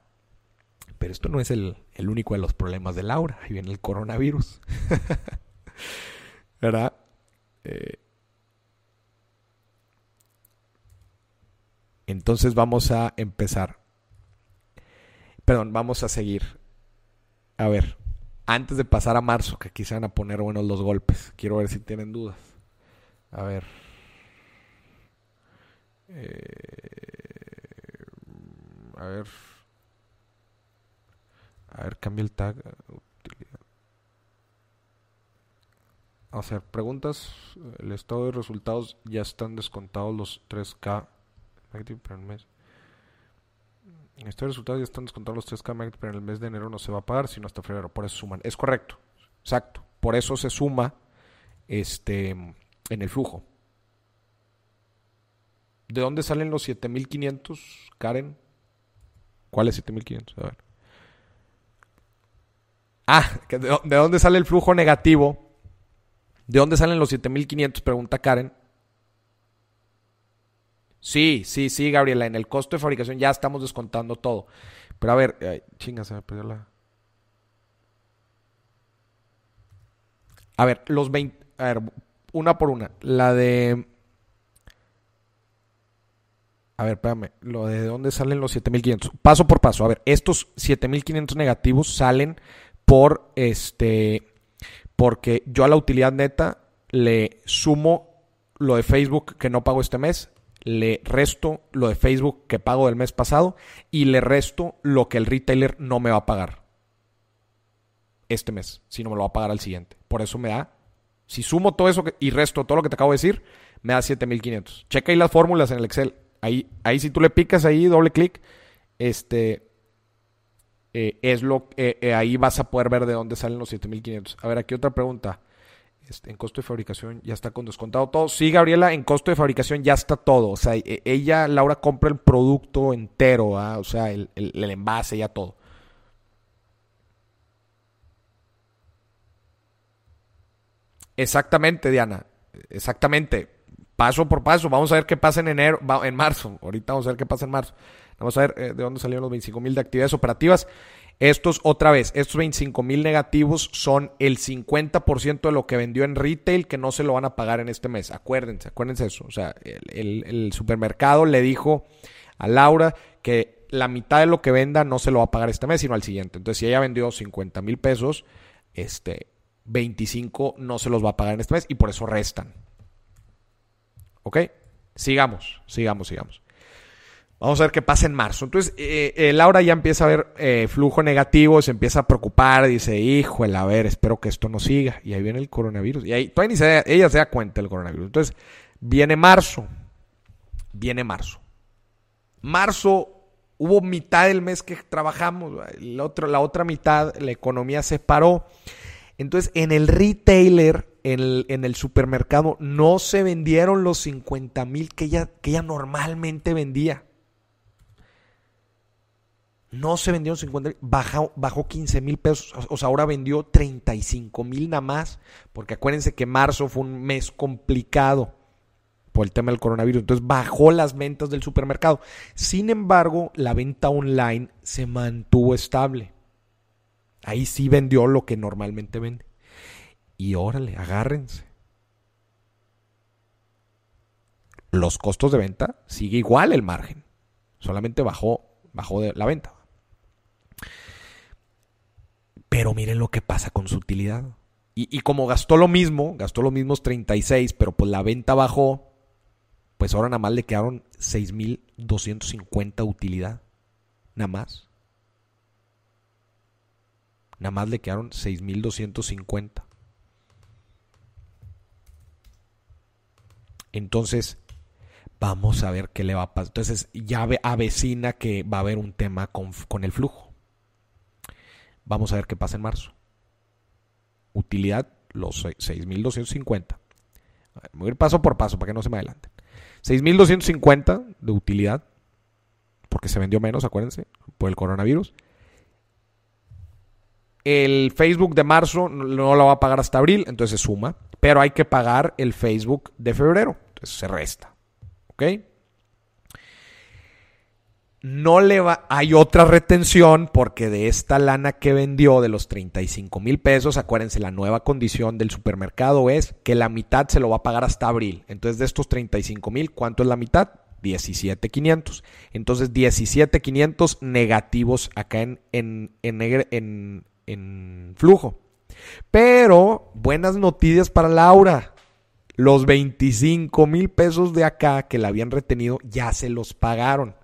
Pero esto no es el, único de los problemas de Laura. Ahí viene el coronavirus. <laughs> ¿Verdad? Eh, entonces vamos a empezar. Perdón, vamos a seguir. A ver, antes de pasar a marzo, que aquí se van a poner buenos los golpes. Quiero ver si tienen dudas. A ver. Eh, a ver. A ver, cambia el tag. O sea, preguntas. El estado de resultados ya están descontados los 3K pero en el mes. En este resultado ya están descontados los 3K pero en el mes de enero no se va a pagar, sino hasta febrero. Por eso suman. Es correcto. Exacto. Por eso se suma este en el flujo. ¿De dónde salen los 7500, Karen? ¿Cuál es 7500? A ver. Ah, ¿de dónde sale el flujo negativo? ¿De dónde salen los 7500? Pregunta Karen. Sí, sí, sí, Gabriela. En el costo de fabricación ya estamos descontando todo. Pero a ver, chinga, se me perdió la. A ver, los 20. A ver, una por una. La de. A ver, espérame. Lo de dónde salen los 7500. Paso por paso. A ver, estos 7500 negativos salen por este. Porque yo a la utilidad neta le sumo lo de Facebook que no pago este mes, le resto lo de Facebook que pago del mes pasado y le resto lo que el retailer no me va a pagar este mes, si no me lo va a pagar al siguiente. Por eso me da, si sumo todo eso y resto todo lo que te acabo de decir, me da 7500. Checa ahí las fórmulas en el Excel. Ahí, ahí si tú le picas ahí, doble clic, este, eh, es lo eh, eh, ahí vas a poder ver de dónde salen los 7500. A ver, aquí otra pregunta. Este, en costo de fabricación ya está con descontado todo. Sí, Gabriela, en costo de fabricación ya está todo. O sea, e, ella, Laura, compra el producto entero, o sea, el, el envase, ya todo. Exactamente, Diana. Exactamente. Paso por paso. Vamos a ver qué pasa en enero, en marzo. Ahorita vamos a ver qué pasa en marzo. Vamos a ver eh, de dónde salieron los 25 mil de actividades operativas. Estos, otra vez, estos 25 mil negativos son el 50% de lo que vendió en retail que no se lo van a pagar en este mes. Acuérdense, acuérdense eso. O sea, el, supermercado le dijo a Laura que la mitad de lo que venda no se lo va a pagar este mes, sino al siguiente. Entonces, si ella vendió 50 mil pesos, este, 25 no se los va a pagar en este mes y por eso restan. ¿Ok? Sigamos, sigamos, sigamos. Vamos a ver qué pasa en marzo. Entonces, eh, eh, Laura ya empieza a ver eh, flujo negativo, se empieza a preocupar, dice, híjole, a ver, espero que esto no siga. Y ahí viene el coronavirus. Y ahí todavía ni se, ella se da cuenta del coronavirus. Entonces, viene marzo. Viene marzo. Marzo, hubo mitad del mes que trabajamos, la, otro, la otra mitad, la economía se paró. Entonces, en el retailer, en el, en el supermercado, no se vendieron los 50 mil que ella, que ella normalmente vendía. No se vendieron 50 mil, bajó, bajó 15 mil pesos. O sea, ahora vendió 35 mil nada más. Porque acuérdense que marzo fue un mes complicado por el tema del coronavirus. Entonces bajó las ventas del supermercado. Sin embargo, la venta online se mantuvo estable. Ahí sí vendió lo que normalmente vende. Y órale, agárrense. Los costos de venta sigue igual el margen. Solamente bajó, bajó de la venta. Pero miren lo que pasa con su utilidad. Y, como gastó lo mismo, gastó los mismos 36, pero pues la venta bajó, pues ahora nada más le quedaron 6.250 utilidad. Nada más. Nada más le quedaron 6.250. Entonces, vamos a ver qué le va a pasar. Entonces, ya avecina que va a haber un tema con, con el flujo. Vamos a ver qué pasa en marzo. Utilidad, los 6.250. Voy a ir paso por paso para que no se me adelanten. 6.250 de utilidad. porque se vendió menos, acuérdense, por el coronavirus. El Facebook de marzo no lo va a pagar hasta abril, entonces se suma. Pero hay que pagar el Facebook de febrero, entonces se resta. ¿Ok? No le va, hay otra retención porque de esta lana que vendió de los 35 mil pesos, acuérdense, la nueva condición del supermercado es que la mitad se lo va a pagar hasta abril. Entonces de estos 35 mil, ¿cuánto es la mitad? 17,500. Entonces 17,500 negativos acá en, en, en, en flujo. Pero buenas noticias para Laura. Los 25 mil pesos de acá que la habían retenido ya se los pagaron.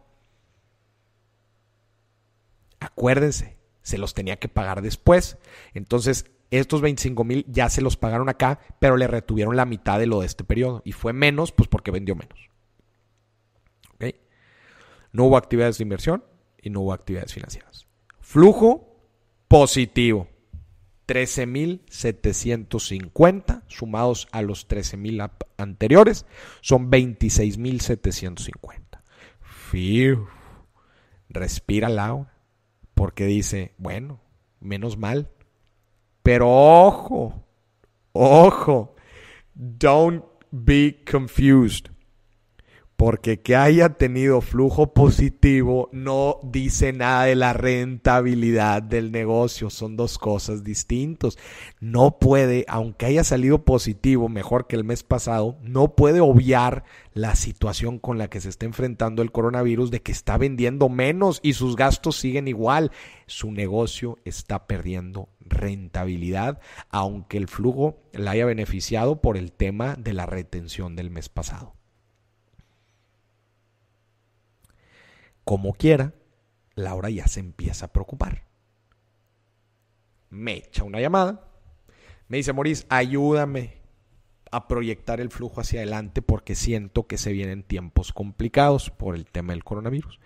Acuérdense, se los tenía que pagar después. Entonces, estos 25 mil ya se los pagaron acá, pero le retuvieron la mitad de lo de este periodo. Y fue menos, pues porque vendió menos. No hubo actividades de inversión y no hubo actividades financieras. Flujo positivo. 13.750 sumados a los 13.000 anteriores son 26.750. Respira Laura porque dice, bueno, menos mal. Pero ojo, ojo, don't be confused. Porque que haya tenido flujo positivo no dice nada de la rentabilidad del negocio. Son dos cosas distintas. No puede, aunque haya salido positivo mejor que el mes pasado, no puede obviar la situación con la que se está enfrentando el coronavirus de que está vendiendo menos y sus gastos siguen igual. Su negocio está perdiendo rentabilidad, aunque el flujo la haya beneficiado por el tema de la retención del mes pasado. Como quiera, Laura ya se empieza a preocupar. Me echa una llamada. Me dice, Maurice, ayúdame a proyectar el flujo hacia adelante porque siento que se vienen tiempos complicados por el tema del coronavirus.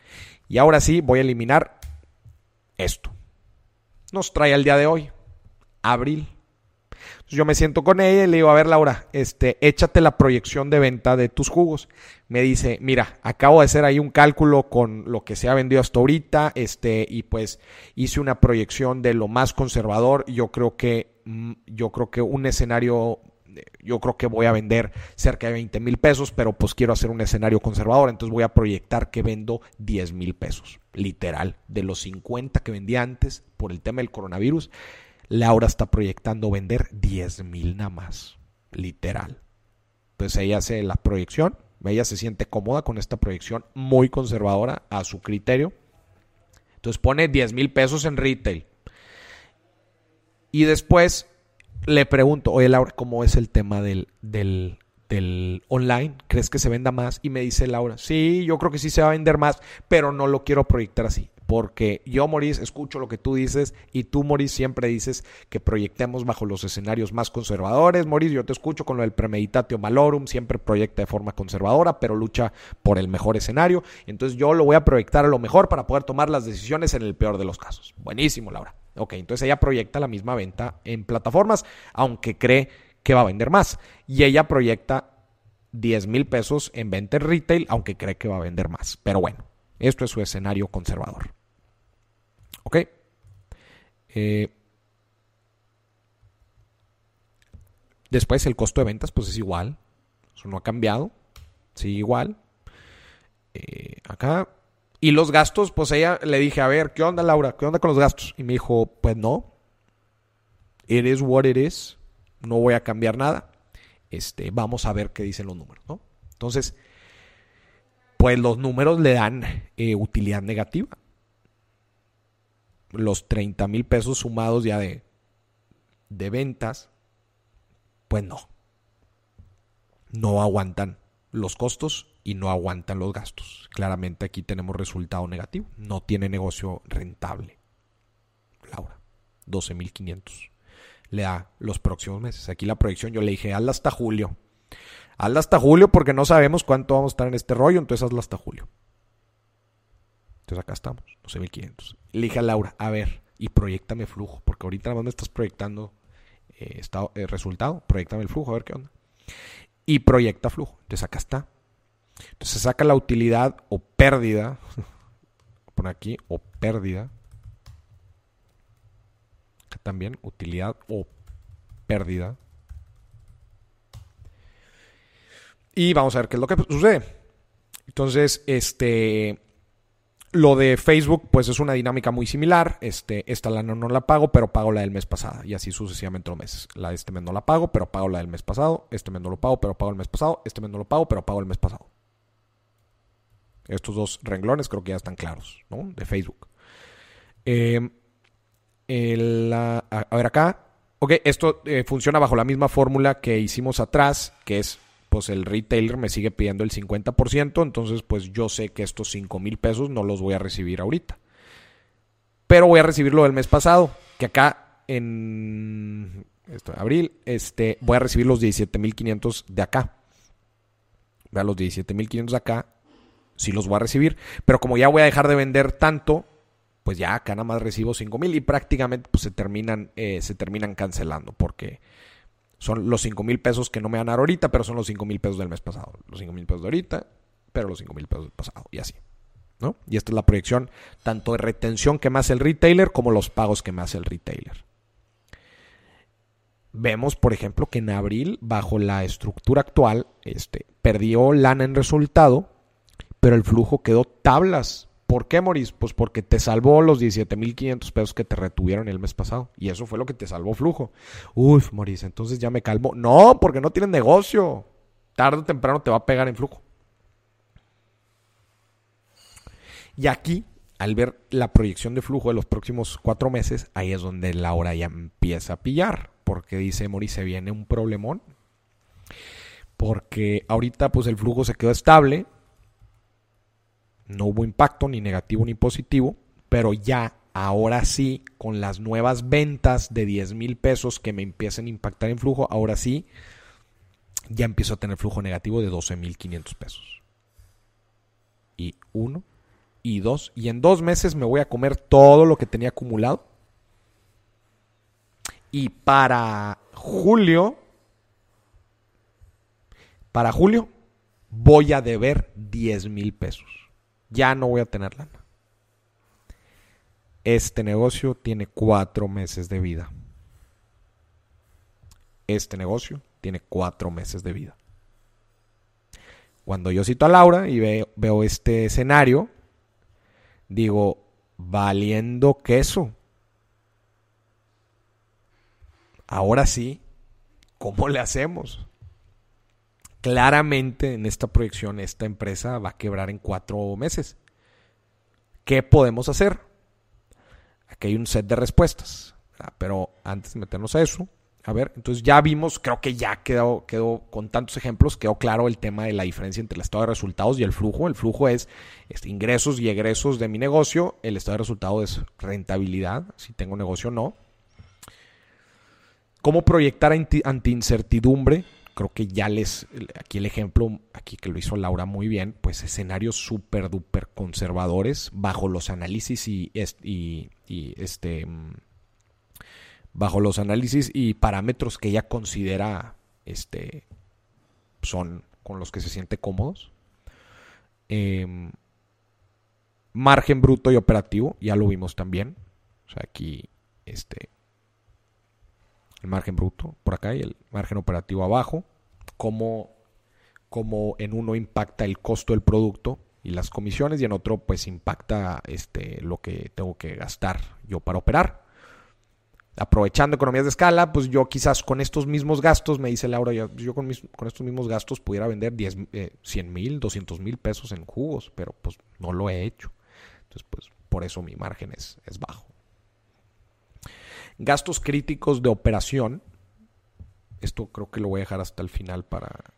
Y ahora sí, voy a eliminar esto. Nos trae al día de hoy, abril yo me siento con ella y le digo, a ver Laura, este, échate la proyección de venta de tus jugos. Me dice, mira, acabo de hacer ahí un cálculo con lo que se ha vendido hasta ahorita, este, y pues hice una proyección de lo más conservador. Yo creo que, mm, yo creo que un escenario yo creo que voy a vender cerca de 20 mil pesos, pero pues quiero hacer un escenario conservador, entonces voy a proyectar que vendo 10 mil pesos, literal, de los 50 que vendí antes por el tema del coronavirus. Laura está proyectando vender 10 mil nada más, literal. Pues ella hace la proyección, ella se siente cómoda con esta proyección muy conservadora a su criterio. Entonces pone 10 mil pesos en retail. Y después le pregunto, oye Laura, ¿cómo es el tema del, del, del online? ¿Crees que se venda más? Y me dice Laura, sí, yo creo que sí se va a vender más, pero no lo quiero proyectar así porque yo, Maurice, escucho lo que tú dices y tú, Maurice, siempre dices que proyectemos bajo los escenarios más conservadores. Maurice, yo te escucho con lo del premeditatio malorum, siempre proyecta de forma conservadora, pero lucha por el mejor escenario. Entonces yo lo voy a proyectar a lo mejor para poder tomar las decisiones en el peor de los casos. Buenísimo, Laura. Ok, entonces ella proyecta la misma venta en plataformas, aunque cree que va a vender más. Y ella proyecta 10 mil pesos en venta en retail, aunque cree que va a vender más. Pero bueno, esto es su escenario conservador. ¿Ok? Eh, después el costo de ventas pues es igual. Eso no ha cambiado. Sigue igual. Eh, acá. Y los gastos, pues ella le dije, a ver, ¿qué onda Laura? ¿Qué onda con los gastos? Y me dijo, pues no. It is what it is. No voy a cambiar nada. Este, vamos a ver qué dicen los números, ¿no? Entonces, pues los números le dan eh, utilidad negativa los 30 mil pesos sumados ya de, de ventas, pues no. No aguantan los costos y no aguantan los gastos. Claramente aquí tenemos resultado negativo. No tiene negocio rentable. Laura, 12.500. Le da los próximos meses. Aquí la proyección yo le dije, hazla hasta julio. Hazla hasta julio porque no sabemos cuánto vamos a estar en este rollo, entonces hazla hasta julio. Entonces acá estamos, 12.500. Le dije a Laura, a ver, y proyectame flujo, porque ahorita nada más me estás proyectando eh, estado, eh, resultado, proyectame el flujo, a ver qué onda. Y proyecta flujo. Entonces acá está. Entonces saca la utilidad o pérdida <laughs> poner aquí, o pérdida. también, utilidad o pérdida. Y vamos a ver qué es lo que sucede. Entonces, este, lo de Facebook, pues es una dinámica muy similar. Este, esta lana no la pago, pero pago la del mes pasado. Y así sucesivamente los meses. La de este mes no la pago, pero pago la del mes pasado. Este mes no lo pago, pero pago el mes pasado. Este mes no lo pago, pero pago el mes pasado. Estos dos renglones creo que ya están claros, ¿no? De Facebook. Em, a, ver acá. Ok, esto eh, funciona bajo la misma fórmula que hicimos atrás, que es pues el retailer me sigue pidiendo el 50%, entonces pues yo sé que estos 5 mil pesos no los voy a recibir ahorita. Pero voy a recibirlo del mes pasado, que acá en abril este, voy a recibir los 17.500 de acá. Vea, los 17.500 de acá, sí los voy a recibir, pero como ya voy a dejar de vender tanto, pues ya acá nada más recibo 5.000 y prácticamente pues, se, terminan, eh, se terminan cancelando porque son los 5 mil pesos que no me van a dar ahorita, pero son los 5 mil pesos del mes pasado. Los 5 mil pesos de ahorita, pero los 5 mil pesos del pasado. Y así. ¿no? Y esta es la proyección tanto de retención que me hace el retailer como los pagos que me hace el retailer. Vemos, por ejemplo, que en abril, bajo la estructura actual, este, perdió lana en resultado, pero el flujo quedó tablas ¿Por qué, Moris? Pues porque te salvó los 17.500 pesos que te retuvieron el mes pasado. Y eso fue lo que te salvó flujo. Uf, Moris, entonces ya me calmo. No, porque no tienes negocio. Tarde o temprano te va a pegar en flujo. Y aquí, al ver la proyección de flujo de los próximos cuatro meses, ahí es donde Laura ya empieza a pillar. Porque dice, Moris, se viene un problemón. Porque ahorita pues el flujo se quedó estable no hubo impacto ni negativo ni positivo, pero ya ahora sí, con las nuevas ventas de 10 mil pesos que me empiecen a impactar en flujo, ahora sí, ya empiezo a tener flujo negativo de 12 mil 500 pesos. Y uno, y dos, y en dos meses me voy a comer todo lo que tenía acumulado. Y para julio, para julio, voy a deber 10 mil pesos ya no voy a tener lana. Este negocio tiene cuatro meses de vida. Este negocio tiene cuatro meses de vida. Cuando yo cito a Laura y veo, veo este escenario, digo, valiendo queso. Ahora sí, ¿cómo le hacemos? Claramente en esta proyección esta empresa va a quebrar en cuatro meses. ¿Qué podemos hacer? Aquí hay un set de respuestas, pero antes de meternos a eso, a ver, entonces ya vimos, creo que ya quedó, quedó con tantos ejemplos, quedó claro el tema de la diferencia entre el estado de resultados y el flujo. El flujo es este, ingresos y egresos de mi negocio, el estado de resultados es rentabilidad, si tengo negocio o no. ¿Cómo proyectar ante incertidumbre? Creo que ya les, aquí el ejemplo, aquí que lo hizo Laura muy bien, pues escenarios súper duper conservadores bajo los análisis y, y, este, mm, bajo los análisis y parámetros que ella considera, este, son con los que se siente cómodos. Em, margen bruto y operativo, ya lo vimos también. O sea, aquí, este, el margen bruto por acá y el margen operativo abajo, cómo, cómo en uno impacta el costo del producto y las comisiones y en otro pues impacta este, lo que tengo que gastar yo para operar. Aprovechando economías de escala, pues yo quizás con estos mismos gastos, me dice Laura, yo, con, con, estos mismos gastos pudiera vender 10, 100 mil, 200 mil pesos en jugos, pero pues no lo he hecho. Entonces pues por eso mi margen es, es bajo. Gastos críticos de operación. Esto creo que lo voy a dejar hasta el final para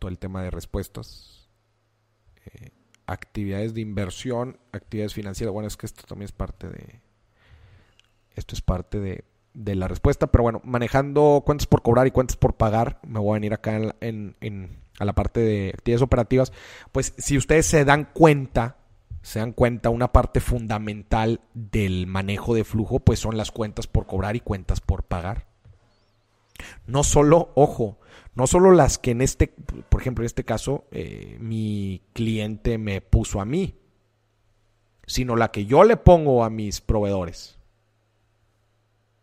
todo el tema de respuestas. Eh, actividades de inversión, actividades financieras. Bueno, es que esto también es parte de. Esto es parte de, de la respuesta. Pero bueno, manejando cuentas por cobrar y cuentas por pagar, me voy a venir acá en, en, a la parte de actividades operativas. Pues si ustedes se dan cuenta se dan cuenta, una parte fundamental del manejo de flujo, pues son las cuentas por cobrar y cuentas por pagar. No solo, ojo, no solo las que en este, por ejemplo, en este caso, eh, mi cliente me puso a mí, sino la que yo le pongo a mis proveedores.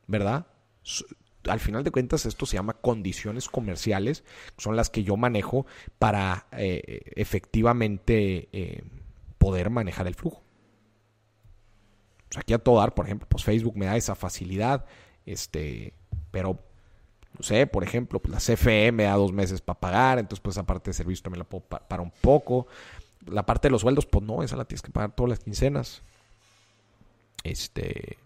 ¿Verdad? Al final de cuentas esto se llama condiciones comerciales, son las que yo manejo para eh, efectivamente eh, poder manejar el flujo. aquí a todo dar, por ejemplo, pues Facebook me da esa facilidad, este, pero no sé, por ejemplo, pues la CFE me da dos meses para pagar, entonces pues aparte de servicio también la puedo pagar un poco. La parte de los sueldos, pues no, esa la tienes que pagar todas las quincenas. Este,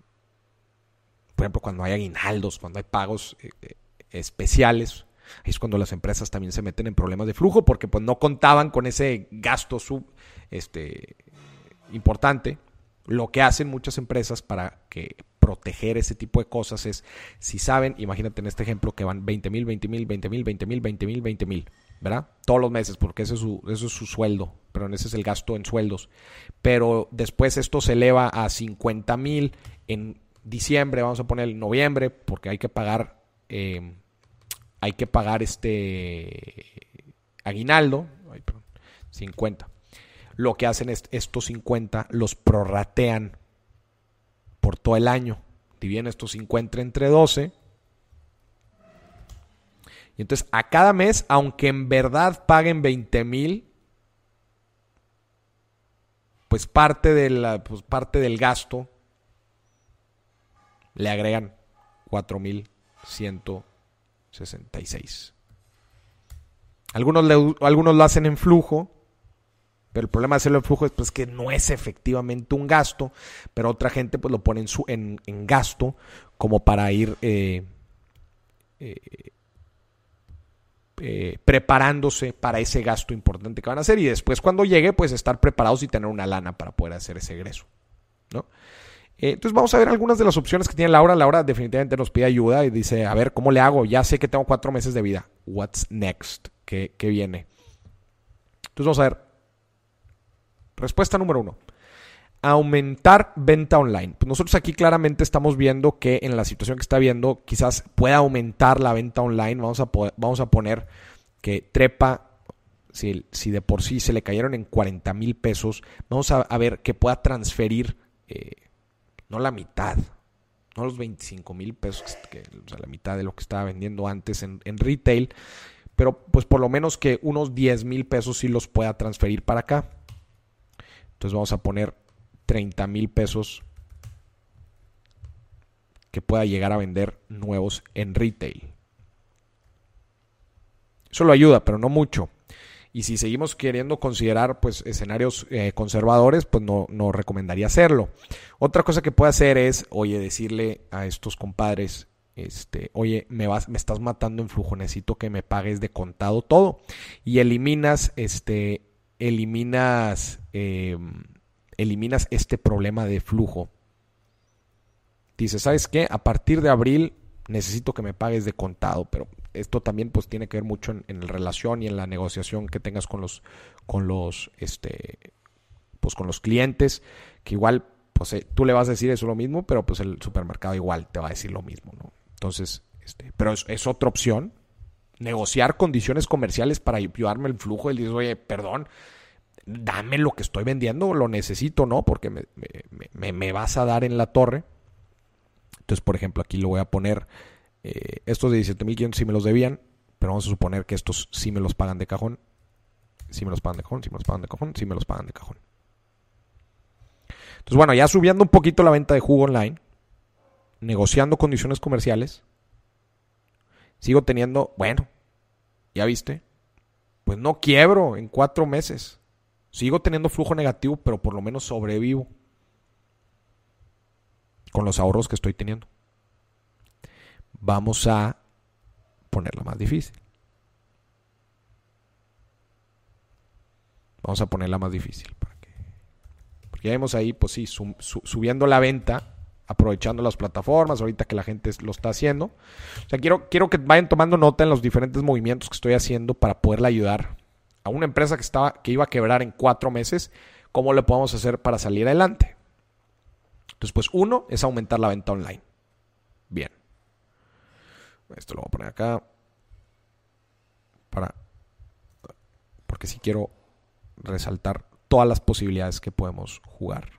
por ejemplo, cuando hay aguinaldos, cuando hay pagos eh, eh, especiales, ahí es cuando las empresas también se meten en problemas de flujo porque pues no contaban con ese gasto sub, este, importante. Lo que hacen muchas empresas para que proteger ese tipo de cosas es, si saben, imagínate en este ejemplo que van 20 mil, 20 mil, 20 mil, 20 mil, 20 mil, 20 mil, ¿verdad? Todos los meses, porque ese es su, es su sueldo, pero ese es el gasto en sueldos. Pero después esto se eleva a 50 mil en diciembre, vamos a poner noviembre, porque hay que pagar, eh, hay que pagar este aguinaldo, 50. Lo que hacen es estos 50 los prorratean por todo el año. Dividen estos 50 entre 12. Y entonces a cada mes, aunque en verdad paguen 20 mil, pues parte, de la, pues parte del gasto le agregan 4.166. Algunos, algunos lo hacen en flujo, pero el problema de hacerlo en flujo es pues, que no es efectivamente un gasto, pero otra gente pues lo pone en, su, en, gasto como para ir eh, eh, eh, preparándose para ese gasto importante que van a hacer y después cuando llegue pues estar preparados y tener una lana para poder hacer ese egreso. ¿no? Entonces vamos a ver algunas de las opciones que tiene Laura. Laura definitivamente nos pide ayuda y dice, a ver, ¿cómo le hago? Ya sé que tengo cuatro meses de vida. What's next? ¿Qué, qué viene? Entonces vamos a ver Respuesta número uno. Aumentar venta online. Pues nosotros aquí claramente estamos viendo que en la situación que está viendo, quizás pueda aumentar la venta online. Vamos a, vamos a poner que trepa, si, si, de por sí se le cayeron en 40 mil pesos, vamos a, ver que pueda transferir, eh, no la mitad, no los 25 mil pesos, que, o sea, la mitad de lo que estaba vendiendo antes en, en retail, pero pues por lo menos que unos 10 mil pesos sí los pueda transferir para acá. Entonces vamos a poner 30 mil pesos que pueda llegar a vender nuevos en retail. Eso lo ayuda, pero no mucho. Y si seguimos queriendo considerar pues, escenarios eh, conservadores, pues no, no, recomendaría hacerlo. Otra cosa que puede hacer es, oye, decirle a estos compadres, este, oye, me, vas, me estás matando en flujo, necesito que me pagues de contado todo. Y eliminas este, eliminas, em, eliminas este problema de flujo. Dices, ¿sabes qué? A partir de abril necesito que me pagues de contado, pero esto también pues tiene que ver mucho en, la relación y en la negociación que tengas con los, con los, este, pues con los clientes, que igual, pues eh, tú le vas a decir eso lo mismo, pero pues el supermercado igual te va a decir lo mismo, ¿no? Entonces, este, pero es, otra opción negociar condiciones comerciales para ayudarme el flujo. Él dice, oye, perdón, dame lo que estoy vendiendo, lo necesito, ¿no? Porque me, vas a dar en la torre. Entonces, por ejemplo, aquí lo voy a poner, eh, estos de 17.500 sí me los debían, pero vamos a suponer que estos sí me los pagan de cajón. Sí me los pagan de cajón, sí me los pagan de cajón, sí me los pagan de cajón. Entonces, bueno, ya subiendo un poquito la venta de jugo online, negociando condiciones comerciales, sigo teniendo, bueno, ya viste, pues no quiebro en cuatro meses. Sigo teniendo flujo negativo, pero por lo menos sobrevivo con los ahorros que estoy teniendo. Vamos a ponerla más difícil. Vamos a ponerla más difícil. Para que, porque ya vemos ahí, pues sí, subiendo la venta aprovechando las plataformas, ahorita que la gente lo está haciendo. O sea, quiero, quiero que vayan tomando nota en los diferentes movimientos que estoy haciendo para poderle ayudar a una empresa que, estaba, que iba a quebrar en cuatro meses, ¿cómo le podemos hacer para salir adelante? Entonces, pues uno es aumentar la venta online. Bien. Esto lo voy a poner acá. Para. Porque si quiero resaltar todas las posibilidades que podemos jugar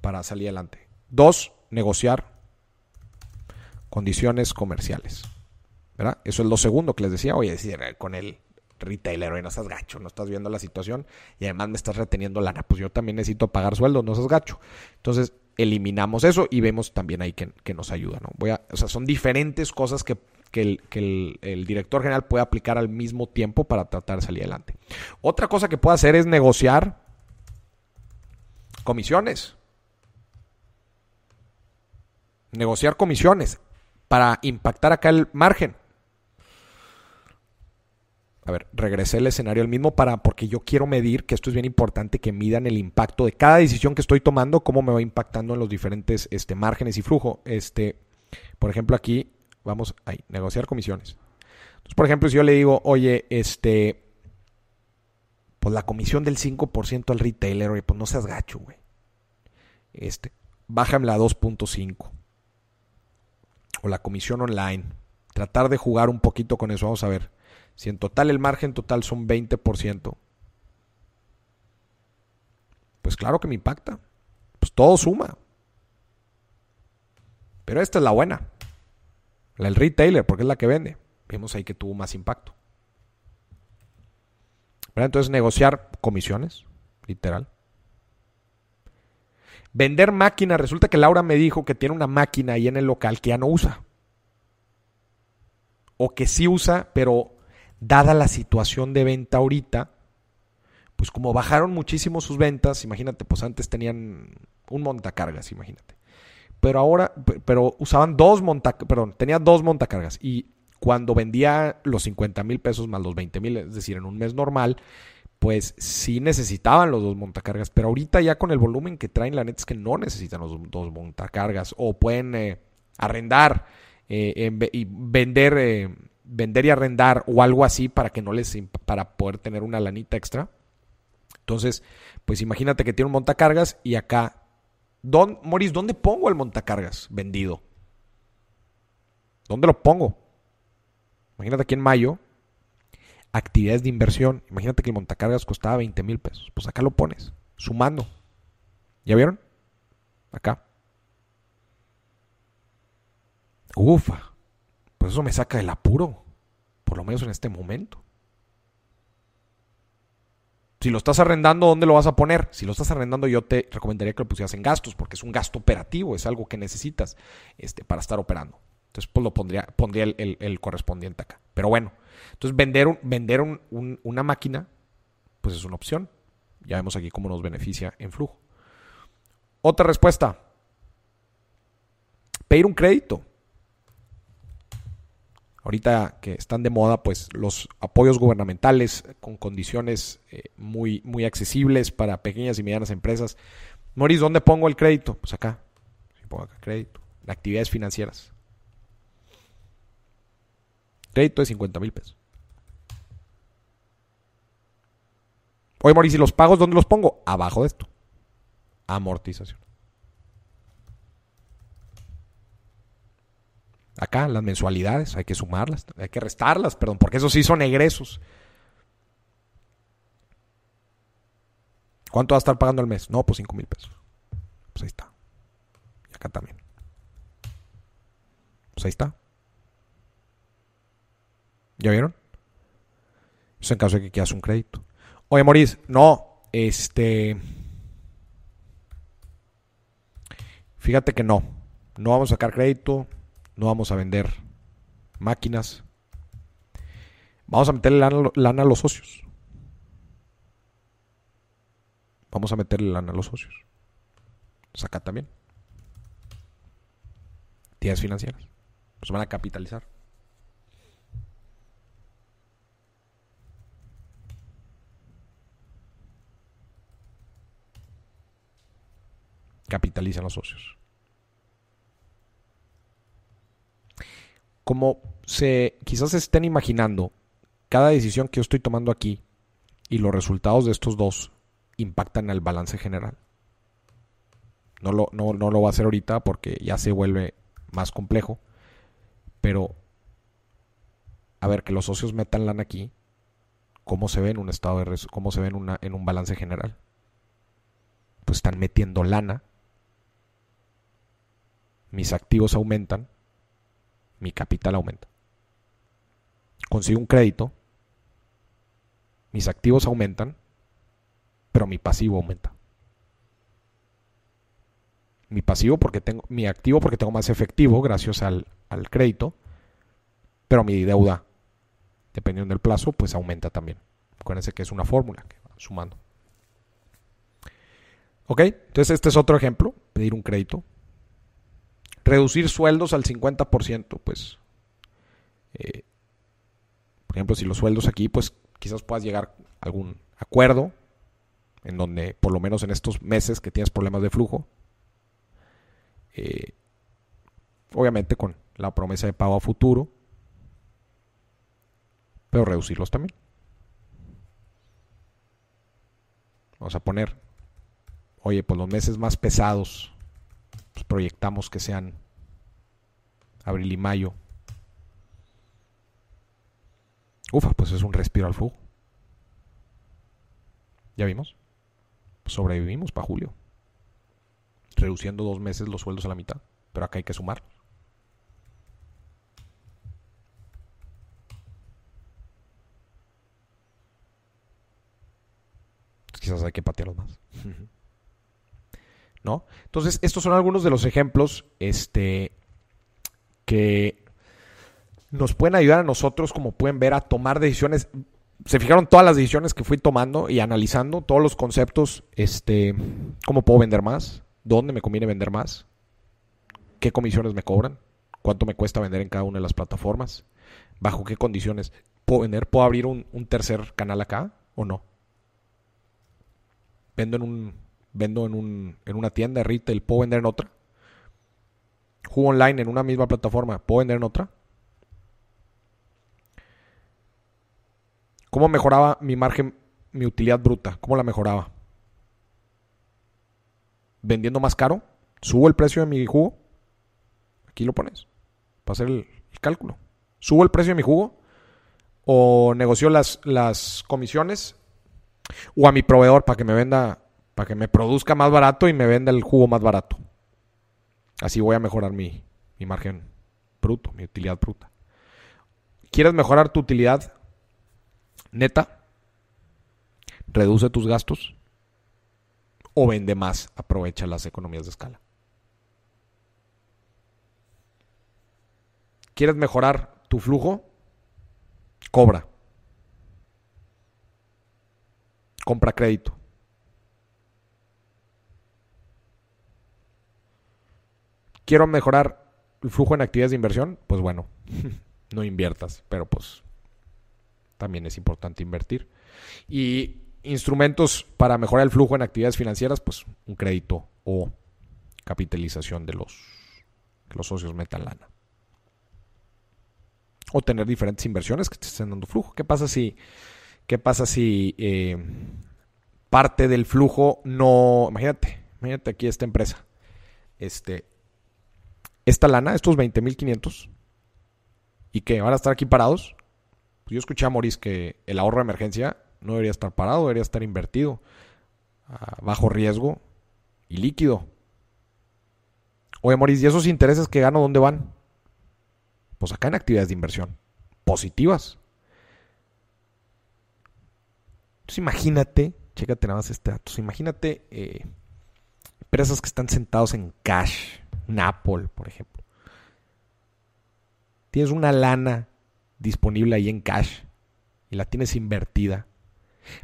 para salir adelante. Dos, negociar condiciones comerciales. ¿verdad? Eso es lo segundo que les decía. Oye, decir, con el retailer, oye, no estás gacho, no estás viendo la situación y además me estás reteniendo lana. Pues yo también necesito pagar sueldo, no seas gacho. Entonces, eliminamos eso y vemos también ahí que, nos ayuda. ¿no? Voy a, o sea, son diferentes cosas que, el, el, director general puede aplicar al mismo tiempo para tratar de salir adelante. Otra cosa que puede hacer es negociar comisiones. Negociar comisiones para impactar acá el margen. A ver, regresé el escenario al mismo para porque yo quiero medir que esto es bien importante que midan el impacto de cada decisión que estoy tomando, cómo me va impactando en los diferentes este, márgenes y flujo. Este, por ejemplo, aquí vamos a negociar comisiones. Entonces, por ejemplo, si yo le digo, oye, este, pues la comisión del 5% al retailer, pues no seas gacho, güey. Este, bájame la 2.5. O la comisión online. Tratar de jugar un poquito con eso, vamos a ver. Si en total el margen total son 20%, pues claro que me impacta. Pues todo suma. Pero esta es la buena. La del retailer, porque es la que vende. Vemos ahí que tuvo más impacto. Entonces negociar comisiones, literal. Vender máquinas. Resulta que Laura me dijo que tiene una máquina ahí en el local que ya no usa. O que sí usa, pero dada la situación de venta ahorita, pues como bajaron muchísimo sus ventas, imagínate, pues antes tenían un montacargas, imagínate. Pero ahora, pero usaban dos montacargas, perdón, tenía dos montacargas y cuando vendía los 50 mil pesos más los 20 mil, es decir, en un mes normal, pues sí necesitaban los dos montacargas, pero ahorita ya con el volumen que traen, la neta es que no necesitan los dos montacargas o pueden eh, arrendar eh, y vender eh, vender y arrendar o algo así para que no les para poder tener una lanita extra. Entonces, pues imagínate que tiene un montacargas y acá Don Moris, ¿dónde pongo el montacargas vendido? ¿Dónde lo pongo? Imagínate aquí en mayo, actividades de inversión. Imagínate que el montacargas costaba 20 mil pesos. Pues acá lo pones, sumando. ¿Ya vieron? Acá. Ufa. Pues eso me saca del apuro, por lo menos en este momento. Si lo estás arrendando, ¿dónde lo vas a poner? Si lo estás arrendando, yo te recomendaría que lo pusieras en gastos, porque es un gasto operativo, es algo que necesitas este, para estar operando. Entonces, pues lo pondría, pondría el, correspondiente acá. Pero bueno, entonces vender, vender una máquina, pues es una opción. Ya vemos aquí cómo nos beneficia en flujo. Otra respuesta. Pedir un crédito. Ahorita que están de moda, pues los apoyos gubernamentales con condiciones eh, muy, muy accesibles para pequeñas y medianas empresas. Moris, ¿dónde pongo el crédito? Pues acá. pongo acá crédito. actividades financieras. Crédito de 50 mil pesos. Oye, Moris, ¿y los pagos dónde los pongo? Abajo de esto. Amortización. Acá las mensualidades, hay que sumarlas, hay que restarlas, perdón, porque eso sí son egresos. ¿Cuánto va a estar pagando al mes? No, pues 5 mil pesos. Pues ahí está. Y acá también. Pues ahí está. ¿Ya vieron? Eso en caso de que quieras un crédito. Oye, Moris, no, este... Fíjate que no. No vamos a sacar crédito no vamos a vender máquinas. Vamos a meterle lana, a los socios. Vamos a meterle lana a los socios. Saca también. Entidades financieras. Nos van a capitalizar. Capitalizan los socios. Como se quizás estén imaginando, cada decisión que yo estoy tomando aquí y los resultados de estos dos impactan al balance general. No lo, no, no lo voy a hacer ahorita porque ya se vuelve más complejo. Pero, a ver, que los socios metan lana aquí, ¿cómo se ve en un estado de cómo se ve una, en un balance general? Pues están metiendo lana mis activos aumentan, mi capital aumenta. Consigo un crédito, mis activos aumentan, pero mi pasivo aumenta. Mi pasivo porque tengo, mi activo porque tengo más efectivo gracias al, al crédito, pero mi deuda, dependiendo del plazo, pues aumenta también. Acuérdense que es una fórmula que va sumando. ¿Ok? Entonces este es otro ejemplo, pedir un crédito. Reducir sueldos al 50%, pues, eh, por ejemplo, si los sueldos aquí, pues quizás puedas llegar a algún acuerdo en donde, por lo menos en estos meses que tienes problemas de flujo, eh, obviamente con la promesa de pago a futuro, pero reducirlos también. Vamos a poner, oye, pues los meses más pesados, proyectamos que sean abril y mayo. Ufa, pues es un respiro al flujo. ¿Ya vimos? sobrevivimos para julio. Reduciendo dos meses los sueldos a la mitad. Pero acá hay que sumar. quizás hay que patearlos más. ¿No? Entonces, estos son algunos de los ejemplos este, que nos pueden ayudar a nosotros, como pueden ver, a tomar decisiones. Se fijaron todas las decisiones que fui tomando y analizando, todos los conceptos, este, cómo puedo vender más, dónde me conviene vender más, qué comisiones me cobran, cuánto me cuesta vender en cada una de las plataformas, bajo qué condiciones puedo vender, puedo abrir un, un tercer canal acá o no vendo en un vendo en, un, en una tienda retail, puedo vender en otra. Juego online en una misma plataforma, puedo vender en otra. ¿Cómo mejoraba mi margen, mi utilidad bruta? ¿Cómo la mejoraba? Vendiendo más caro, subo el precio de mi jugo. Aquí lo pones para hacer el, el cálculo. Subo el precio de mi jugo o negocio las, las comisiones o a mi proveedor para que me venda, para que me produzca más barato y me venda el jugo más barato. Así voy a mejorar mi, mi margen bruto, mi utilidad bruta. ¿Quieres mejorar tu utilidad neta? Reduce tus gastos o vende más, aprovecha las economías de escala. ¿Quieres mejorar tu flujo? Cobra. compra crédito. Quiero mejorar el flujo en actividades de inversión, pues bueno, <laughs> no inviertas, pero pues también es importante invertir. Y instrumentos para mejorar el flujo en actividades financieras, pues un crédito o capitalización de los que los socios metan lana. O tener diferentes inversiones que te estén dando flujo. ¿Qué pasa si ¿Qué pasa si eh, parte del flujo no... Imagínate, imagínate aquí esta empresa. Este, esta lana, estos 20.500, y que van a estar aquí parados. Pues yo escuché a Maurice que el ahorro de emergencia no debería estar parado, debería estar invertido a bajo riesgo y líquido. Oye, Maurice, ¿y esos intereses que gano dónde van? Pues acá en actividades de inversión positivas. Entonces imagínate, chécate nada más este dato, imagínate eh, empresas que están sentados en cash, un Apple, por ejemplo. Tienes una lana disponible ahí en cash y la tienes invertida,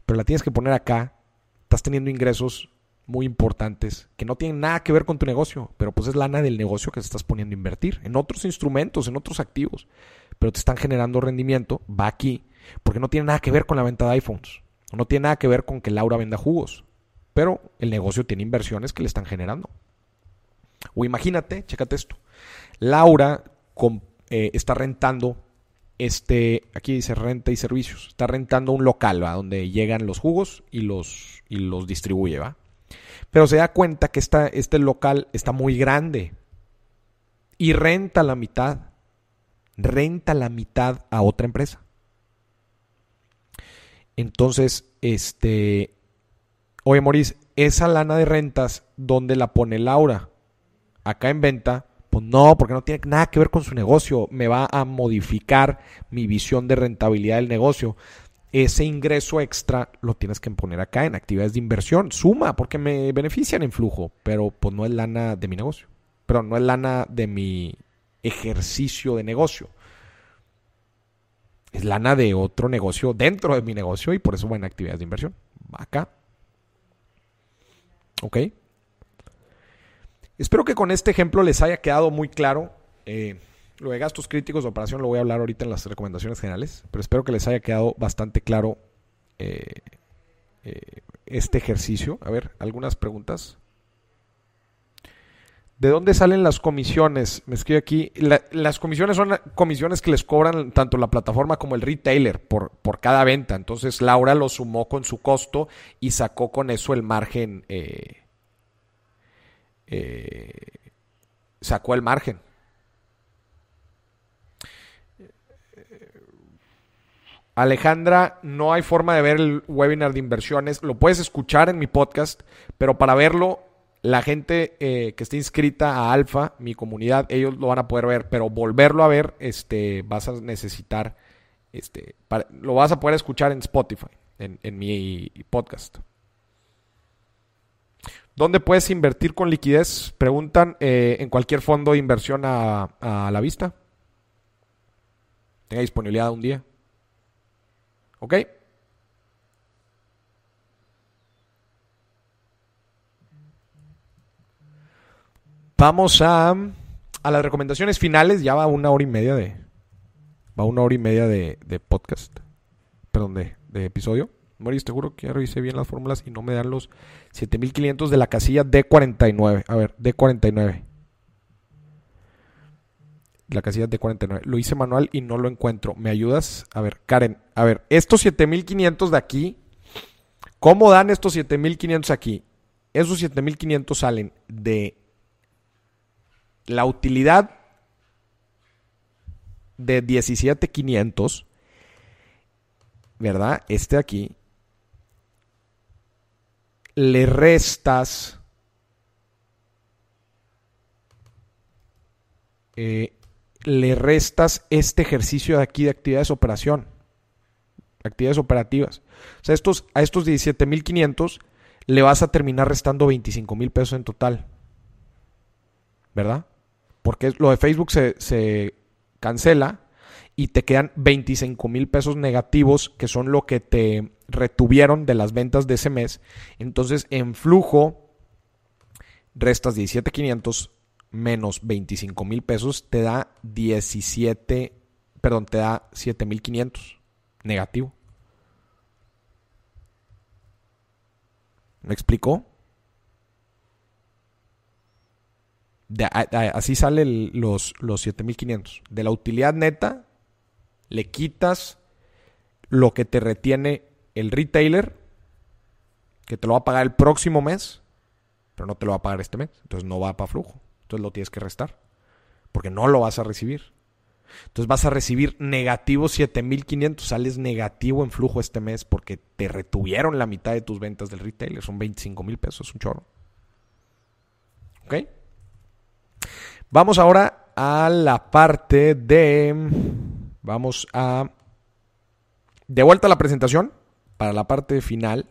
pero la tienes que poner acá, estás teniendo ingresos muy importantes que no tienen nada que ver con tu negocio, pero pues es lana del negocio que te estás poniendo a invertir en otros instrumentos, en otros activos, pero te están generando rendimiento, va aquí, porque no tiene nada que ver con la venta de iPhones. No tiene nada que ver con que Laura venda jugos, pero el negocio tiene inversiones que le están generando. O imagínate, chécate esto. Laura eh, está rentando este, aquí dice renta y servicios, está rentando un local, ¿va? Donde llegan los jugos y los, y los distribuye, ¿va? Pero se da cuenta que esta, este local está muy grande y renta la mitad, renta la mitad a otra empresa. Entonces, este, oye, Moris, esa lana de rentas, ¿dónde la pone Laura? Acá en venta, pues no, porque no tiene nada que ver con su negocio. Me va a modificar mi visión de rentabilidad del negocio. Ese ingreso extra lo tienes que poner acá en actividades de inversión. Suma, porque me benefician en flujo, pero pues no es lana de mi negocio. Pero no es lana de mi ejercicio de negocio. Es lana de otro negocio dentro de mi negocio y por eso va en actividades de inversión. Acá. ¿Ok? Espero que con este ejemplo les haya quedado muy claro. Eh, lo de gastos críticos de operación lo voy a hablar ahorita en las recomendaciones generales, pero espero que les haya quedado bastante claro eh, eh, este ejercicio. A ver, algunas preguntas. ¿De dónde salen las comisiones? Me escribe aquí. las comisiones son comisiones que les cobran tanto la plataforma como el retailer por, por, cada venta. Entonces Laura lo sumó con su costo y sacó con eso el margen. Eh, eh, sacó el margen. Alejandra, no hay forma de ver el webinar de inversiones. Lo puedes escuchar en mi podcast, pero para verlo la gente eh, que esté inscrita a Alfa, mi comunidad, ellos lo van a poder ver, pero volverlo a ver, este, vas a necesitar, este, lo vas a poder escuchar en Spotify, en, mi podcast. ¿Dónde puedes invertir con liquidez? Preguntan eh, en cualquier fondo de inversión a, a la vista. Tenga disponibilidad un día. ¿Ok? Vamos a, a las recomendaciones finales. Ya va una hora y media de. Va una hora y media de, podcast. Perdón, de, de episodio. Mori, te juro que ya revisé bien las fórmulas y no me dan los 7500 de la casilla D49. A ver, D49. La casilla D49. Lo hice manual y no lo encuentro. ¿Me ayudas? A ver, Karen. A ver, estos 7500 de aquí. ¿Cómo dan estos 7500 aquí? Esos 7500 salen de la utilidad de 17500, ¿verdad? Este aquí, le restas eh, le restas este ejercicio de aquí de actividades de operación, actividades operativas. O sea, estos, a estos 17.500 le vas a terminar restando 25 mil pesos en total. ¿Verdad? porque lo de Facebook se, cancela y te quedan 25 mil pesos negativos que son lo que te retuvieron de las ventas de ese mes. Entonces en flujo restas 17,500 menos 25 mil pesos te da 17, perdón, te da 7,500 negativo. ¿Me explicó? así salen los, los 7500. De la utilidad neta, le quitas lo que te retiene el retailer, que te lo va a pagar el próximo mes, pero no te lo va a pagar este mes. Entonces no va para flujo. Entonces lo tienes que restar, porque no lo vas a recibir. Entonces vas a recibir negativo 7500, sales negativo en flujo este mes porque te retuvieron la mitad de tus ventas del retailer, son 25 mil pesos, un chorro. ¿Ok? Vamos ahora a la parte de... Vamos a... De vuelta a la presentación para la parte final.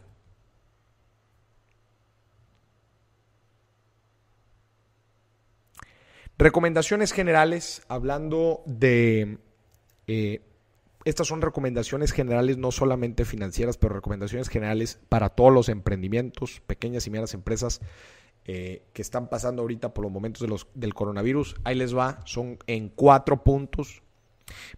Recomendaciones generales, hablando de... Eh, estas son recomendaciones generales no solamente financieras, pero recomendaciones generales para todos los emprendimientos, pequeñas y medianas empresas eh, que están pasando ahorita por los momentos de los, del coronavirus. Ahí les va, son en cuatro puntos.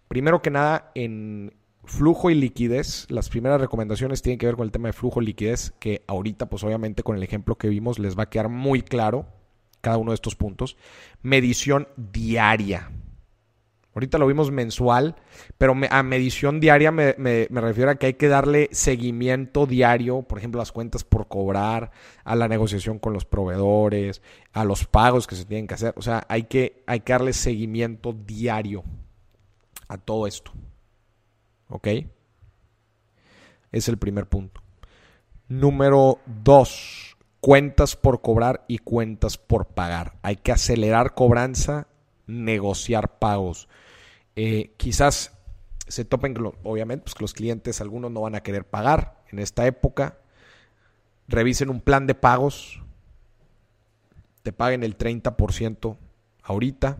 Primero que nada, en flujo y liquidez, las primeras recomendaciones tienen que ver con el tema de flujo y liquidez, que ahorita, pues obviamente con el ejemplo que vimos, les va a quedar muy claro cada uno de estos puntos. Medición diaria. Ahorita lo vimos mensual, pero a medición diaria me, refiero a que hay que darle seguimiento diario, por ejemplo, las cuentas por cobrar, a la negociación con los proveedores, a los pagos que se tienen que hacer. O sea, hay que, hay que darle seguimiento diario a todo esto. ¿Ok? Es el primer punto. Número dos, cuentas por cobrar y cuentas por pagar. Hay que acelerar cobranza negociar pagos. Eh, quizás se topen, obviamente, pues que los clientes, algunos no van a querer pagar en esta época. Revisen un plan de pagos. Te paguen el 30% ahorita.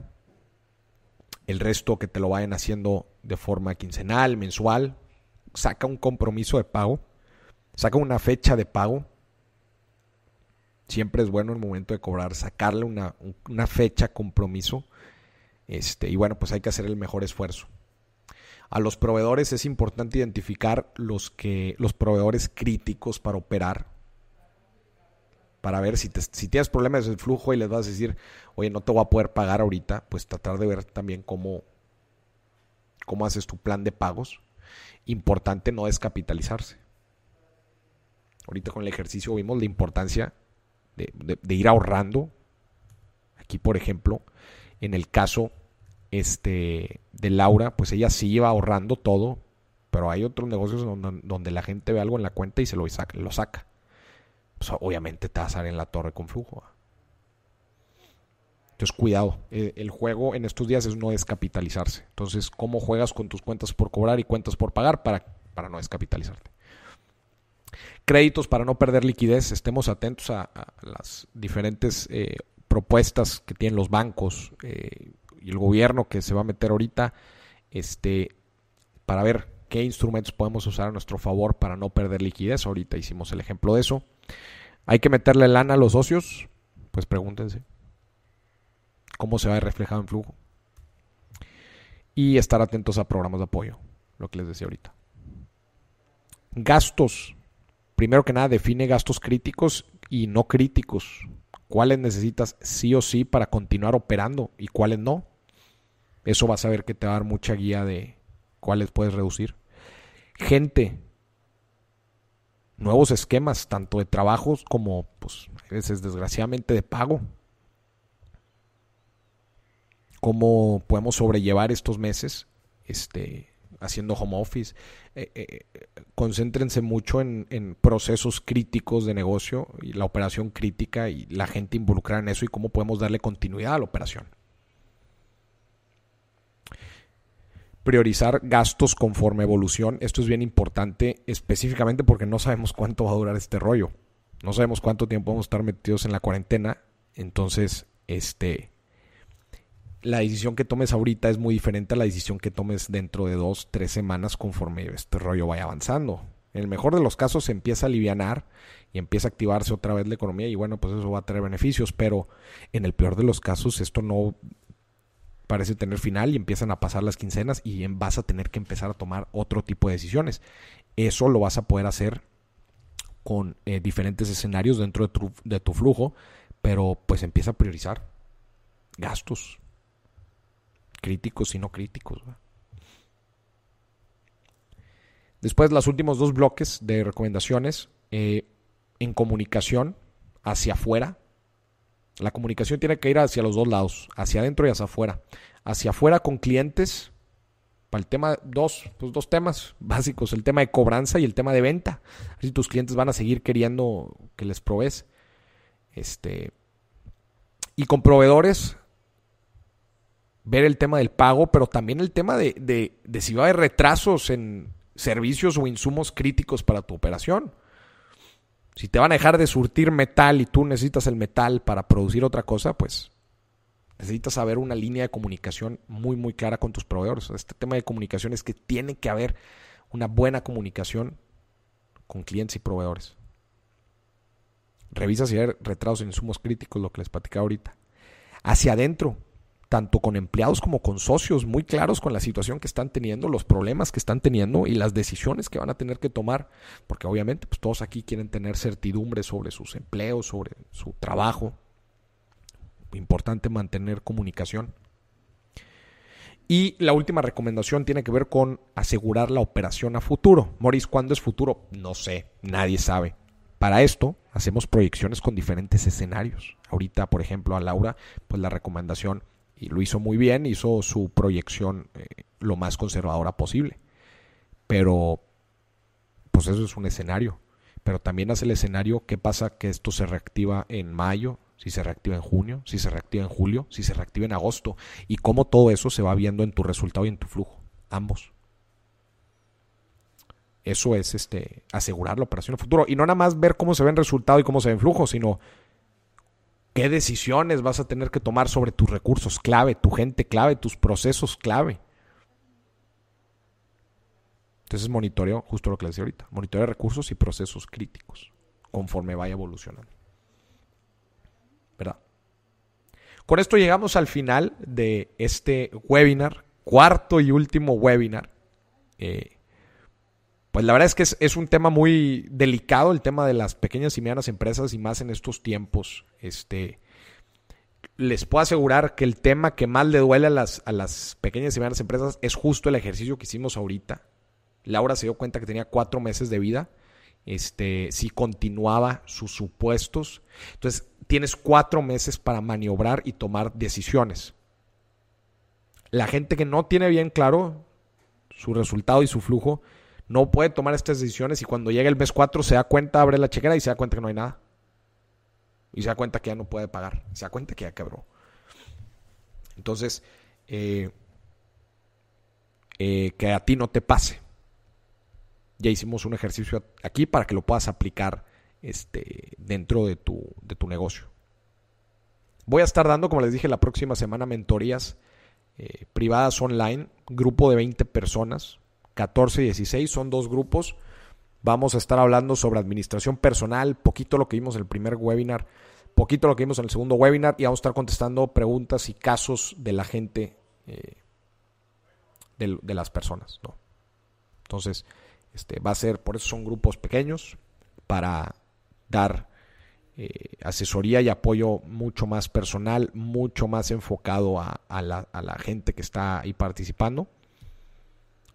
El resto que te lo vayan haciendo de forma quincenal, mensual. Saca un compromiso de pago. Saca una fecha de pago. Siempre es bueno en el momento de cobrar, sacarle una, una fecha, compromiso. Este, y bueno, pues hay que hacer el mejor esfuerzo. A los proveedores es importante identificar los, que, los proveedores críticos para operar. Para ver si, si tienes problemas del flujo y les vas a decir, oye, no te voy a poder pagar ahorita, pues tratar de ver también cómo, cómo haces tu plan de pagos. Importante no descapitalizarse. Ahorita con el ejercicio vimos la importancia de, ir ahorrando. Aquí, por ejemplo, en el caso este, de Laura, pues ella sí iba ahorrando todo, pero hay otros negocios donde, la gente ve algo en la cuenta y se lo saca. Pues obviamente te vas a salir en la torre con flujo. Entonces, cuidado. Eh, el juego en estos días es no descapitalizarse. Entonces, ¿cómo juegas con tus cuentas por cobrar y cuentas por pagar para, para no descapitalizarte? Créditos para no perder liquidez. Estemos atentos a, las diferentes eh, propuestas que tienen los bancos. Eh, y el gobierno que se va a meter ahorita este, para ver qué instrumentos podemos usar a nuestro favor para no perder liquidez. Ahorita hicimos el ejemplo de eso. ¿Hay que meterle lana a los socios? Pues pregúntense. ¿Cómo se va a ver reflejado en flujo? Y estar atentos a programas de apoyo, lo que les decía ahorita. Gastos. Primero que nada, define gastos críticos y no críticos. ¿Cuáles necesitas sí o sí para continuar operando y cuáles no? Eso vas a ver que te va a dar mucha guía de cuáles puedes reducir. Gente, nuevos esquemas, tanto de trabajos como, pues, a veces desgraciadamente de pago. Cómo podemos sobrellevar estos meses este, haciendo home office. Eh, eh, concéntrense mucho en, en, procesos críticos de negocio y la operación crítica y la gente involucrada en eso y cómo podemos darle continuidad a la operación. priorizar gastos conforme evolución. Esto es bien importante específicamente porque no sabemos cuánto va a durar este rollo. No sabemos cuánto tiempo vamos a estar metidos en la cuarentena. Entonces, este, la decisión que tomes ahorita es muy diferente a la decisión que tomes dentro de dos, tres semanas conforme este rollo vaya avanzando. En el mejor de los casos se empieza a alivianar y empieza a activarse otra vez la economía y bueno, pues eso va a traer beneficios, pero en el peor de los casos esto no parece tener final y empiezan a pasar las quincenas y vas a tener que empezar a tomar otro tipo de decisiones. Eso lo vas a poder hacer con eh, diferentes escenarios dentro de tu, de tu, flujo, pero pues empieza a priorizar gastos críticos y no críticos. Después, los últimos dos bloques de recomendaciones eh, en comunicación hacia afuera, la comunicación tiene que ir hacia los dos lados, hacia adentro y hacia afuera. Hacia afuera con clientes, para el tema, dos, pues dos temas <laughs> básicos, el tema de cobranza y el tema de venta. Si tus clientes van a seguir queriendo que les provees. Este, y con proveedores, ver el tema del pago, pero también el tema de, de, de si va a haber retrasos en servicios o insumos críticos para tu operación. Si te van a dejar de surtir metal y tú necesitas el metal para producir otra cosa, pues necesitas saber una línea de comunicación muy, muy clara con tus proveedores. Este tema de comunicación es que tiene que haber una buena comunicación con clientes y proveedores. Revisa si hay retrasos en insumos críticos, lo que les platicaba ahorita. Hacia adentro, tanto con empleados como con socios, muy claros con la situación que están teniendo, los problemas que están teniendo y las decisiones que van a tener que tomar, porque obviamente pues, todos aquí quieren tener certidumbre sobre sus empleos, sobre su trabajo. Importante mantener comunicación. Y la última recomendación tiene que ver con asegurar la operación a futuro. Moris, ¿cuándo es futuro? No sé, nadie sabe. Para esto hacemos proyecciones con diferentes escenarios. Ahorita, por ejemplo, a Laura, pues la recomendación y lo hizo muy bien, hizo su proyección eh, lo más conservadora posible. Pero, pues eso es un escenario. Pero también hace el escenario, ¿qué pasa que esto se reactiva en mayo, si se reactiva en junio, si se reactiva en julio, si se reactiva en agosto y cómo todo eso se va viendo en tu resultado y en tu flujo, ambos. Eso es este asegurar la operación en futuro y no nada más ver cómo se ve en resultado y cómo se ve en flujo, sino qué decisiones vas a tener que tomar sobre tus recursos clave, tu gente clave, tus procesos clave. Entonces monitoreo, justo lo que les decía ahorita, monitoreo recursos y procesos críticos conforme vaya evolucionando. ¿Verdad? Con esto llegamos al final de este webinar, cuarto y último webinar. Eh, pues la verdad es que es, un tema muy delicado, el tema de las pequeñas y medianas empresas y más en estos tiempos. Este, les puedo asegurar que el tema que más le duele a las, a las pequeñas y medianas empresas es justo el ejercicio que hicimos ahorita. Laura se dio cuenta que tenía cuatro meses de vida. Este, si continuaba sus supuestos. Entonces, tienes cuatro meses para maniobrar y tomar decisiones. La gente que no tiene bien claro su resultado y su flujo, no puede tomar estas decisiones y cuando llega el mes 4 se da cuenta, abre la chequera y se da cuenta que no hay nada. Y se da cuenta que ya no puede pagar. Se da cuenta que ya quebró. Entonces, eh, eh, que a ti no te pase. Ya hicimos un ejercicio aquí para que lo puedas aplicar este, dentro de tu, de tu negocio. Voy a estar dando, como les dije, la próxima semana mentorías eh, privadas online, grupo de 20 personas 14 y 16, son dos grupos. Vamos a estar hablando sobre administración personal, poquito lo que vimos en el primer webinar, poquito lo que vimos en el segundo webinar y vamos a estar contestando preguntas y casos de la gente, eh, de, las personas. ¿no? Entonces, este, va a ser, por eso son grupos pequeños, para dar eh, asesoría y apoyo mucho más personal, mucho más enfocado a, la, a la gente que está ahí participando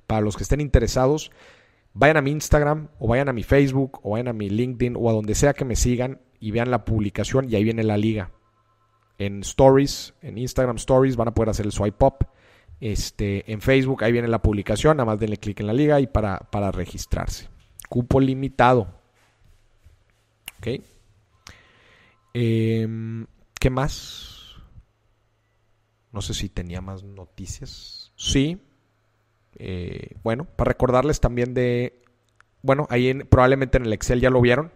para los que estén interesados, vayan a mi Instagram o vayan a mi Facebook o vayan a mi LinkedIn o a donde sea que me sigan y vean la publicación y ahí viene la liga. En Stories, en Instagram Stories van a poder hacer el swipe up. Este, en Facebook ahí viene la publicación, nada más denle clic en la liga y para, para registrarse. Cupo limitado. ¿Ok? Em, ¿Qué más? No sé si tenía más noticias. Sí, eh, bueno, para recordarles también de, bueno, ahí probablemente en el Excel ya lo vieron.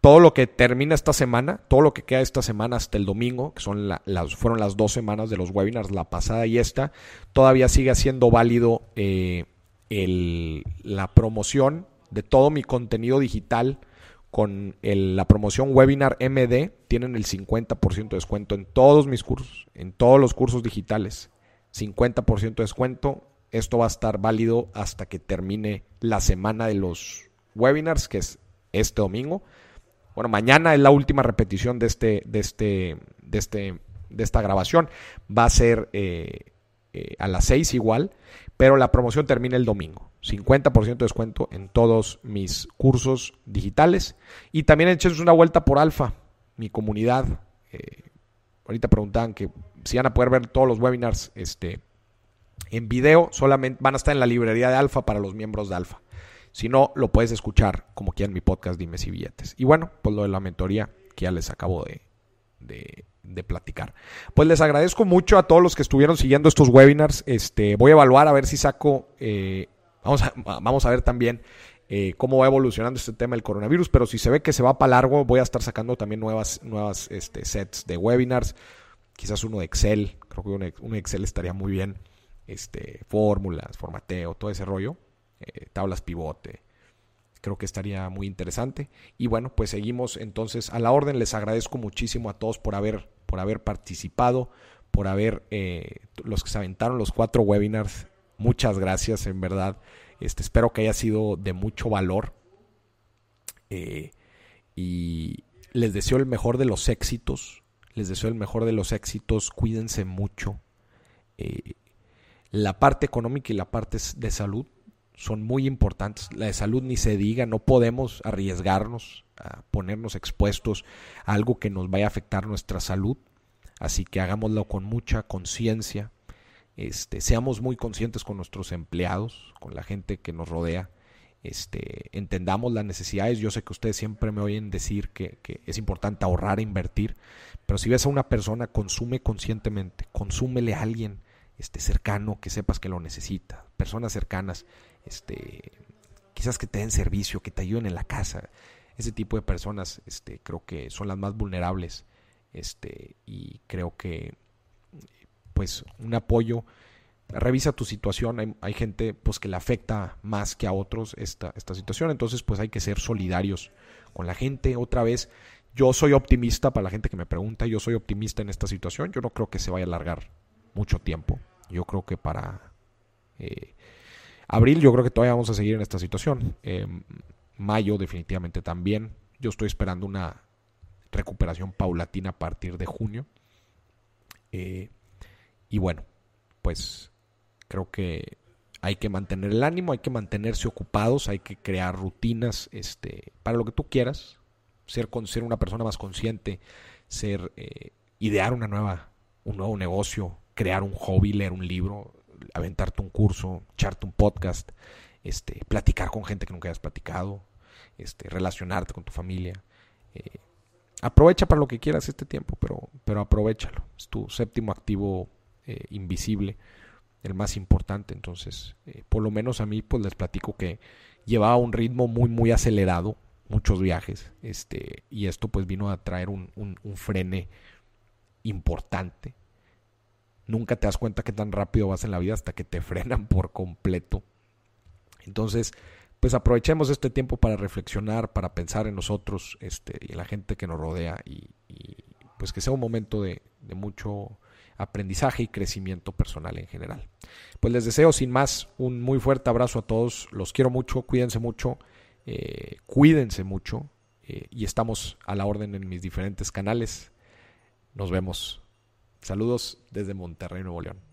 Todo lo que termina esta semana, todo lo que queda esta semana hasta el domingo, que son las, fueron las dos semanas de los webinars, la pasada y esta, todavía sigue siendo válido eh, la promoción de todo mi contenido digital con la promoción webinar MD. Tienen el 50% de descuento en todos mis cursos, en todos los cursos digitales. 50% de descuento esto va a estar válido hasta que termine la semana de los webinars, que es este domingo. Bueno, mañana es la última repetición de este, de este, de este, de esta grabación. Va a ser eh, eh, a las 6 igual, pero la promoción termina el domingo. 50% de descuento en todos mis cursos digitales. Y también echen una vuelta por Alfa, mi comunidad. Eh, ahorita preguntaban que si van a poder ver todos los webinars este, en video solamente van a estar en la librería de Alfa para los miembros de Alfa. Si no, lo puedes escuchar como quieran mi podcast Dime si billetes. Y bueno, pues lo de la mentoría que ya les acabo de, platicar. Pues les agradezco mucho a todos los que estuvieron siguiendo estos webinars. Este, voy a evaluar a ver si saco, eh, vamos, a, vamos a ver también eh, cómo va evolucionando este tema del coronavirus, pero si se ve que se va para largo, voy a estar sacando también nuevas, nuevas este, sets de webinars, quizás uno de Excel, creo que un Excel estaría muy bien este, fórmulas, formateo, todo ese rollo, eh, tablas pivote. Creo que estaría muy interesante. Y bueno, pues seguimos entonces a la orden. Les agradezco muchísimo a todos por haber, por haber participado, por haber, eh, los que se aventaron los cuatro webinars. Muchas gracias, en verdad. Este, espero que haya sido de mucho valor. Eh, y les deseo el mejor de los éxitos. Les deseo el mejor de los éxitos. Cuídense mucho la parte económica y la parte de salud son muy importantes. La de salud ni se diga, no podemos arriesgarnos a ponernos expuestos a algo que nos vaya a afectar nuestra salud. Así que hagámoslo con mucha conciencia. Este, seamos muy conscientes con nuestros empleados, con la gente que nos rodea este, entendamos las necesidades. Yo sé que ustedes siempre me oyen decir que, que, es importante ahorrar e invertir, pero si ves a una persona, consume conscientemente, consúmele a alguien este, cercano que sepas que lo necesita, personas cercanas, este, quizás que te den servicio, que te ayuden en la casa. Ese tipo de personas este, creo que son las más vulnerables este, y creo que pues un apoyo revisa tu situación. Hay, gente pues que le afecta más que a otros esta, esta situación. Entonces pues hay que ser solidarios con la gente. Otra vez, yo soy optimista para la gente que me pregunta. Yo soy optimista en esta situación. Yo no creo que se vaya a alargar mucho tiempo. Yo creo que para eh, abril yo creo que todavía vamos a seguir en esta situación. Eh, mayo definitivamente también. Yo estoy esperando una recuperación paulatina a partir de junio. Eh, y bueno, pues Creo que hay que mantener el ánimo, hay que mantenerse ocupados, hay que crear rutinas este, para lo que tú quieras, ser, ser una persona más consciente, ser eh, idear una nueva, un nuevo negocio, crear un hobby, leer un libro, aventarte un curso, echarte un podcast, este, platicar con gente que nunca hayas platicado, este, relacionarte con tu familia. Eh, aprovecha para lo que quieras este tiempo, pero, pero aprovechalo. Es tu séptimo activo eh, invisible el más importante. Entonces, eh, por lo menos a mí, pues les platico que llevaba un ritmo muy, muy acelerado, muchos viajes, este, y esto pues vino a traer un, un, un frene importante. Nunca te das cuenta que tan rápido vas en la vida hasta que te <laughs> frenan por completo. Entonces, pues aprovechemos este tiempo para reflexionar, para pensar en nosotros este, y en la gente que nos rodea y, pues que sea un momento de, de mucho aprendizaje y crecimiento personal en general. Pues les deseo sin más un muy fuerte abrazo a todos, los quiero mucho, cuídense mucho, eh, cuídense mucho eh, y estamos a la orden en mis diferentes canales. Nos vemos. Saludos desde Monterrey, Nuevo León.